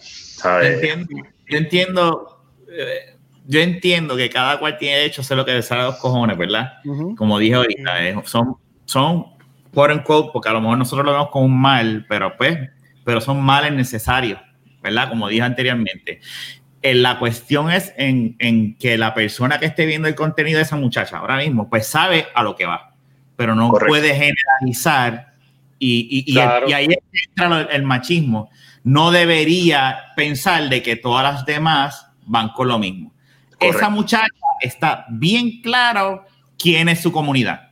Entiendo, entiendo, eh, yo entiendo que cada cual tiene derecho a hacer lo que le sale a los cojones, ¿verdad? Como dije ahorita, eh, son, son, quote unquote, porque a lo mejor nosotros lo vemos como un mal, pero pues, pero son males necesarios, ¿verdad? Como dije anteriormente. Eh, la cuestión es en, en que la persona que esté viendo el contenido de esa muchacha ahora mismo, pues sabe a lo que va, pero no Correcto. puede generalizar y, y, y- Claro. y ahí es que entra lo- el machismo. No debería pensar de que todas las demás van con lo mismo. Correcto. Esa muchacha está bien claro quién es su comunidad.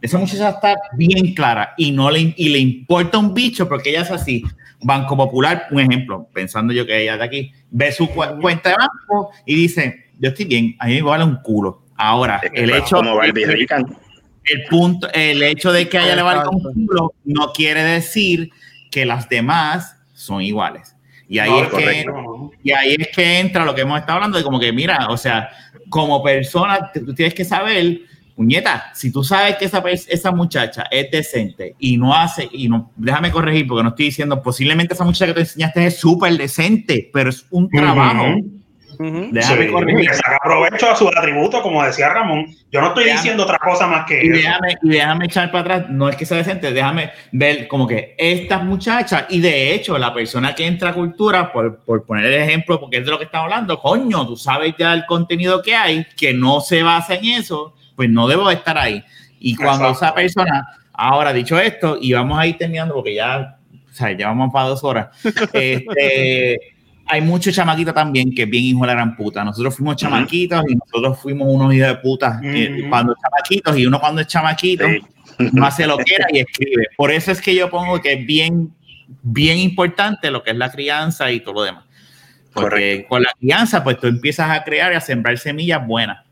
Esa muchacha está bien clara y no le, y le importa un bicho porque ella es así. Banco Popular, un ejemplo, pensando yo que ella es de aquí, ve su cu- cuenta de banco y dice, yo estoy bien, a mí me vale un culo. Ahora, Es el hecho, el, punto, el hecho de que a ella le valga un culo no quiere decir que las demás son iguales. Y ahí No, es que correcto, y ahí es que entra lo que hemos estado hablando de como que, mira, o sea, como persona, tú tienes que saber, puñeta, si tú sabes que esa, esa muchacha es decente y no hace, y no, déjame corregir porque no estoy diciendo, posiblemente esa muchacha que te enseñaste es súper decente, pero es un trabajo. Ujú. Ujú. Déjame Sí, corregir. que saca provecho a sus atributos, como decía Ramón. Yo no estoy Déjame- diciendo otra cosa más que Y eso. déjame, y déjame echar para atrás, no es que sea decente, déjame ver como que estas muchachas, y de hecho, la persona que entra a cultura, por, por poner el ejemplo, porque es de lo que estamos hablando, coño, tú sabes ya el contenido que hay, que no se basa en eso, pues no debo estar ahí. Y cuando Exacto. esa persona, ahora dicho esto, y vamos a ir terminando porque ya, o sea, ya vamos para dos horas, este, hay muchos chamaquitos también que es bien hijo de la gran puta. Nosotros fuimos chamaquitos y nosotros fuimos unos hijos de puta eh, Ujú. cuando chamaquitos y uno cuando es chamaquito Sí. no hace lo que era y escribe. Por eso es que yo pongo que es bien, bien importante lo que es la crianza y todo lo demás. Porque con la crianza, pues tú empiezas a crear y a sembrar semillas buenas.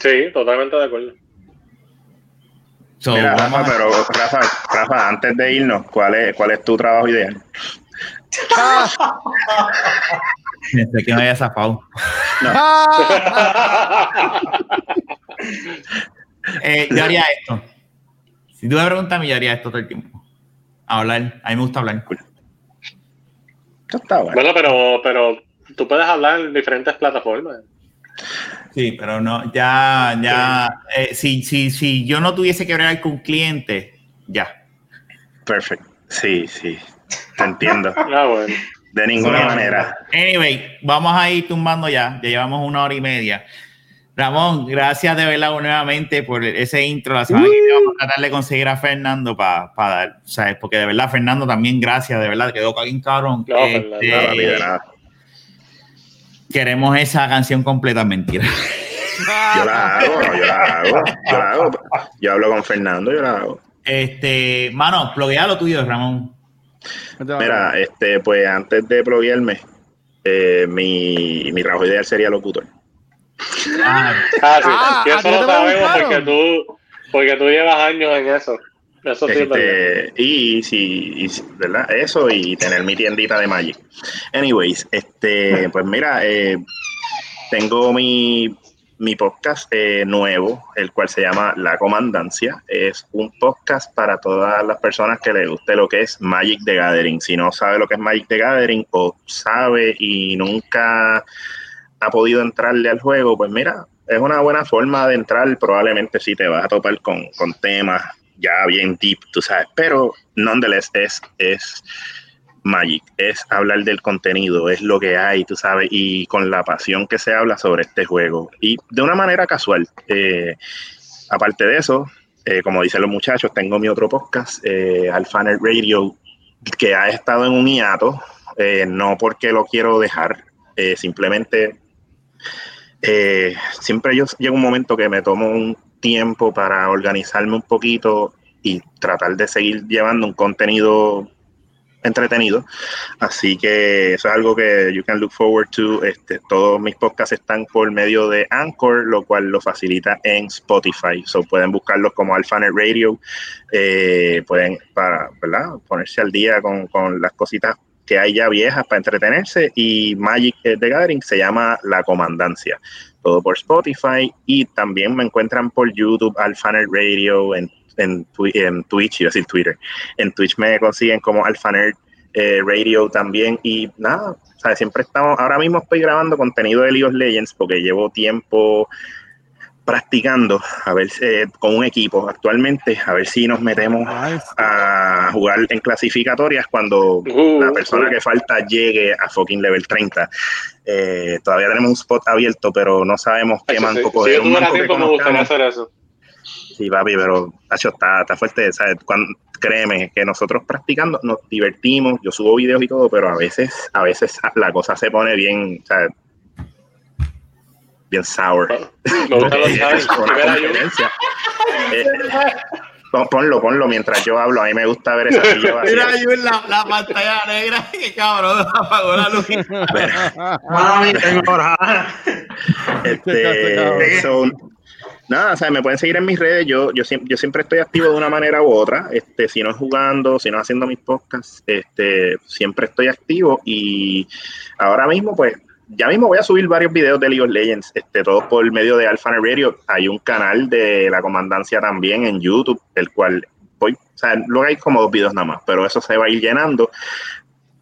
Sí, totalmente de acuerdo. So, Mira, Rafa, a- pero Rafa, Rafa, antes de irnos, ¿cuál es, cuál es tu trabajo ideal? Pensé que me había zafado. Eh, yo haría esto. Si tú me preguntas, a mí, yo haría esto todo el tiempo. Hablar. A mí me gusta hablar. Esto está bueno. Bueno, pero, pero tú puedes hablar en diferentes plataformas. Sí, pero no, ya, ya. eh, si, si, si yo no tuviese que hablar con un cliente, ya. Perfecto. Sí, sí. Te entiendo. Ah, bueno. De ninguna Sí. manera. Anyway, vamos a ir tumbando ya. Ya llevamos una hora y media. Ramón, gracias de verdad nuevamente por ese intro. La semana que vamos a tratar de conseguir a Fernando para dar, ¿sabes? Porque de verdad, Fernando, también gracias, de verdad, quedó bien cabrón. No, Este, Nada, de nada. queremos esa canción completa, mentira. Yo la hago, yo la hago, yo la hago. Yo hablo con Fernando, yo la hago. Este, mano, bloquea lo tuyo, Ramón. Mira, este, pues antes de bloguearme, eh, mi, mi trabajo ideal sería locutor. Ah, Ah, sí, Ah, y ¿a eso lo sabemos porque tú, porque tú llevas años en eso. Eso sí. Este, y si, y ¿verdad? Eso y tener mi tiendita de Magic. Anyways, este, pues mira, eh, tengo mi, mi podcast eh, nuevo, el cual se llama La Comandancia. Es un podcast para todas las personas que les guste lo que es Magic the Gathering. Si no sabe lo que es Magic the Gathering o sabe y nunca ha podido entrarle al juego, pues mira, es una buena forma de entrar. Probablemente si te vas a topar con, con temas ya bien deep, tú sabes, pero nonetheless es, es Magic, es hablar del contenido, es lo que hay, tú sabes, y con la pasión que se habla sobre este juego. Y de una manera casual. Eh, aparte de eso, eh, como dicen los muchachos, tengo mi otro podcast, eh, Alphanet Radio, que ha estado en un hiato, eh, no porque lo quiero dejar, simplemente siempre yo llega un momento que me tomo un tiempo para organizarme un poquito y tratar de seguir llevando un contenido entretenido. Así que eso es algo que you can look forward to. Este, todos mis podcasts están por medio de Anchor, lo cual lo facilita en Spotify. So pueden buscarlos como Alphanet Radio. Eh, pueden para, ¿verdad? ponerse al día con, con las cositas que hay ya viejas para entretenerse. Y Magic eh, the Gathering se llama La Comandancia. Todo por Spotify. Y también me encuentran por YouTube, Alphanet Radio, en en, Twi- en Twitch, iba a decir Twitter. En Twitch me consiguen como Alphanerd eh, Radio también. Y nada, o sea, siempre estamos, ahora mismo estoy grabando contenido de League of Legends porque llevo tiempo practicando a ver eh, con un equipo actualmente, a ver si nos metemos a jugar en clasificatorias cuando Uh, la persona uh. que falta llegue a fucking level 30. Eh, todavía tenemos un spot abierto, pero no sabemos qué Eso sí. manco Si coger. yo Un tuviera manco que tiempo, me gustaría hacer eso. Sí, papi, pero Nacho, está, está fuerte. ¿sabes? Cuando, créeme que nosotros practicando nos divertimos. Yo subo videos y todo, pero a veces, a veces la cosa se pone bien, ¿sabes? bien sour. Eh, ponlo, ponlo mientras yo hablo. A mí me gusta ver esa silla. Mira, yo en la, la pantalla negra, que cabrón, apagó la luz. Mami, tengo. Este, so, nada, o sea, me pueden seguir en mis redes. Yo, yo, siempre, yo siempre estoy activo de una manera u otra. Este, si no es jugando, si no haciendo mis podcasts, este, siempre estoy activo. Y ahora mismo, pues, ya mismo voy a subir varios videos de League of Legends, este, todos por medio de Alpha Radio. Hay un canal de la comandancia también en YouTube, el cual voy, o sea, luego hay como dos videos nada más, pero eso se va a ir llenando.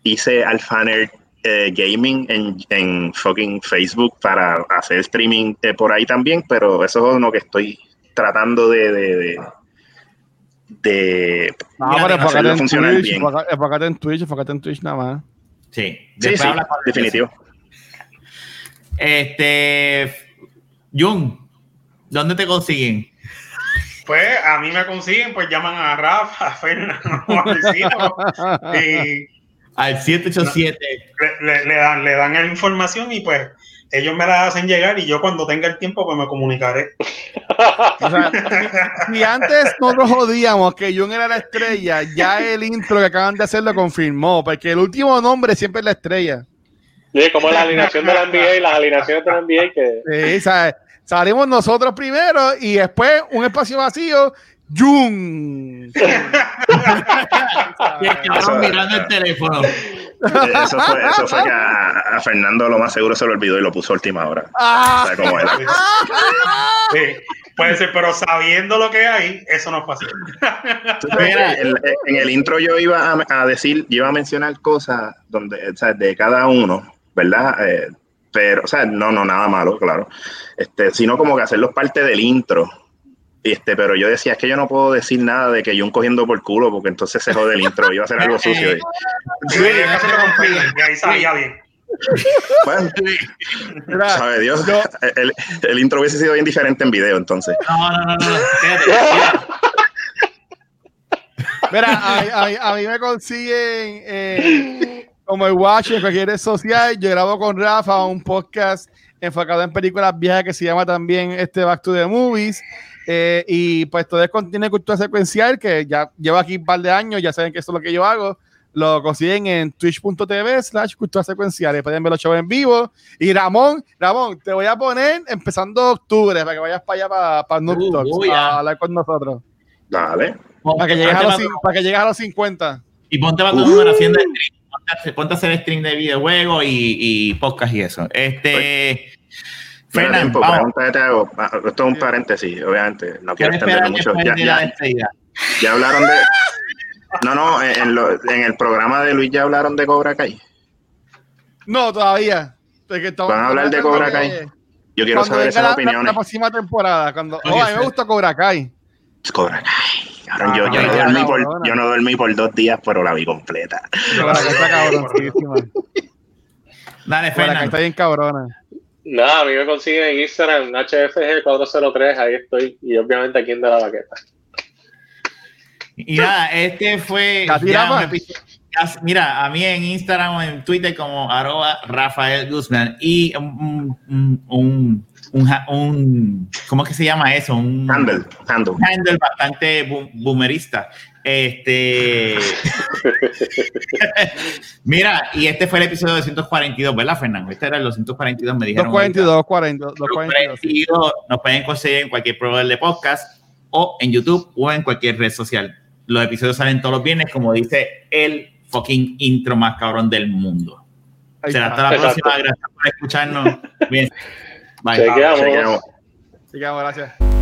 Hice Alphaner eh, Gaming en, en fucking Facebook para hacer streaming eh, por ahí también, pero eso es uno que estoy tratando de, de, de, de- No, pero enfócate en funcionar Twitch, bien. enfócate- en Twitch, enfócate en Twitch nada más. Sí, Sí, sí, definitivo. Este, Jun, ¿dónde te consiguen? Pues a mí me consiguen, pues llaman a Rafa, a Fernando, a Luisito, y Al 787. le, le- le dan, le dan la información y pues ellos me la hacen llegar y yo cuando tenga el tiempo pues me comunicaré. O sea, si, si antes nosotros jodíamos que Jun era la estrella, ya el intro que acaban de hacer lo confirmó, porque el último nombre siempre es la estrella. Sí, como la alineación de la NBA y las alineaciones de la NBA que Sí, ¿sabes? Salimos nosotros primero y después un espacio vacío, Jun. Y el cabrón Eso- mirando el teléfono. Eso fue, eso fue que a, a Fernando lo más seguro se lo olvidó y lo puso a última hora. Ah, O sea, como era. Sí, puede ser, pero sabiendo lo que hay, eso no es fácil. Mira. El- en el intro yo iba a, a decir, yo iba a mencionar cosas donde, o sea, de cada uno, ¿verdad? Eh, pero, o sea, no, no, nada malo, claro. Este, sino como que hacerlos parte del intro. Este, pero yo decía, es que yo no puedo decir nada de que yo un cogiendo por culo, porque entonces se jode el intro, iba a ser algo sucio. Bien. Bueno, Mira, sabe Dios. yo- El, el intro hubiese sido bien diferente en video, entonces. No, no, no, no. mira. Mira, a, mí- a a mí me consiguen eh, como el Watch en cualquier red social. Yo grabo con Rafa un podcast enfocado en películas viejas que se llama también este Back to the Movies. Eh, y pues todo de cultura secuencial que ya llevo aquí un par de años, ya saben que eso es lo que yo hago. Lo consiguen en twitch.tv slash cultura secuencial. Pueden ver los shows en vivo. Y Ramón, Ramón, te voy a poner empezando octubre para que vayas para allá para, para Noob Uh, Talks, a ya. hablar con nosotros. Dale. Para que llegues a los, para que llegues a los 50. Y ponte para tu número haciendo stream. Ponte a hacer- Ponte a hacer stream de videojuegos y, y podcast y eso. Este. Mira, Fernán, tiempo, vamos. pregunta que te hago. Ah, Esto es un paréntesis, obviamente. No ¿Qué quiero extenderlo mucho. Ya, ya, ya hablaron de. No, no, en, lo- en el programa de Luis ya hablaron de Cobra Kai. No, todavía. Van a hablar de Cobra Kai. Yo quiero Cuando saber esas la, opiniones. la próxima temporada. Cuando, oh, a mí me gusta Cobra Kai. Cobra Kai. Cabrón, yo, Ah, yo, no ya, dormí por, yo no dormí por dos días, pero la vi completa. Está cabroncísima. Dale, Kai Fernán. está bien cabrona. Nada, a mí me consiguen en Instagram, HFG403, ahí estoy. Y obviamente aquí en De la Baqueta. Y nada, este fue. Mira, a mí en Instagram o en Twitter como arroba Rafael Guzmán y un, un, un, un, un- ¿cómo es que se llama eso? Un Handle, handle. handle bastante boom- boomerista. Este. Mira, y este fue el episodio 242, ¿verdad, Fernando? Este era el 242, me dijeron. 242, 40, 242. 242. Nos pueden conseguir en cualquier proveedor de podcast o en YouTube o en cualquier red social. Los episodios salen todos los viernes, como dice el fucking intro más cabrón del mundo. Será hasta la Exacto. próxima. Gracias por escucharnos. Bien. Bye. Chequeamos. Chequeamos. Gracias.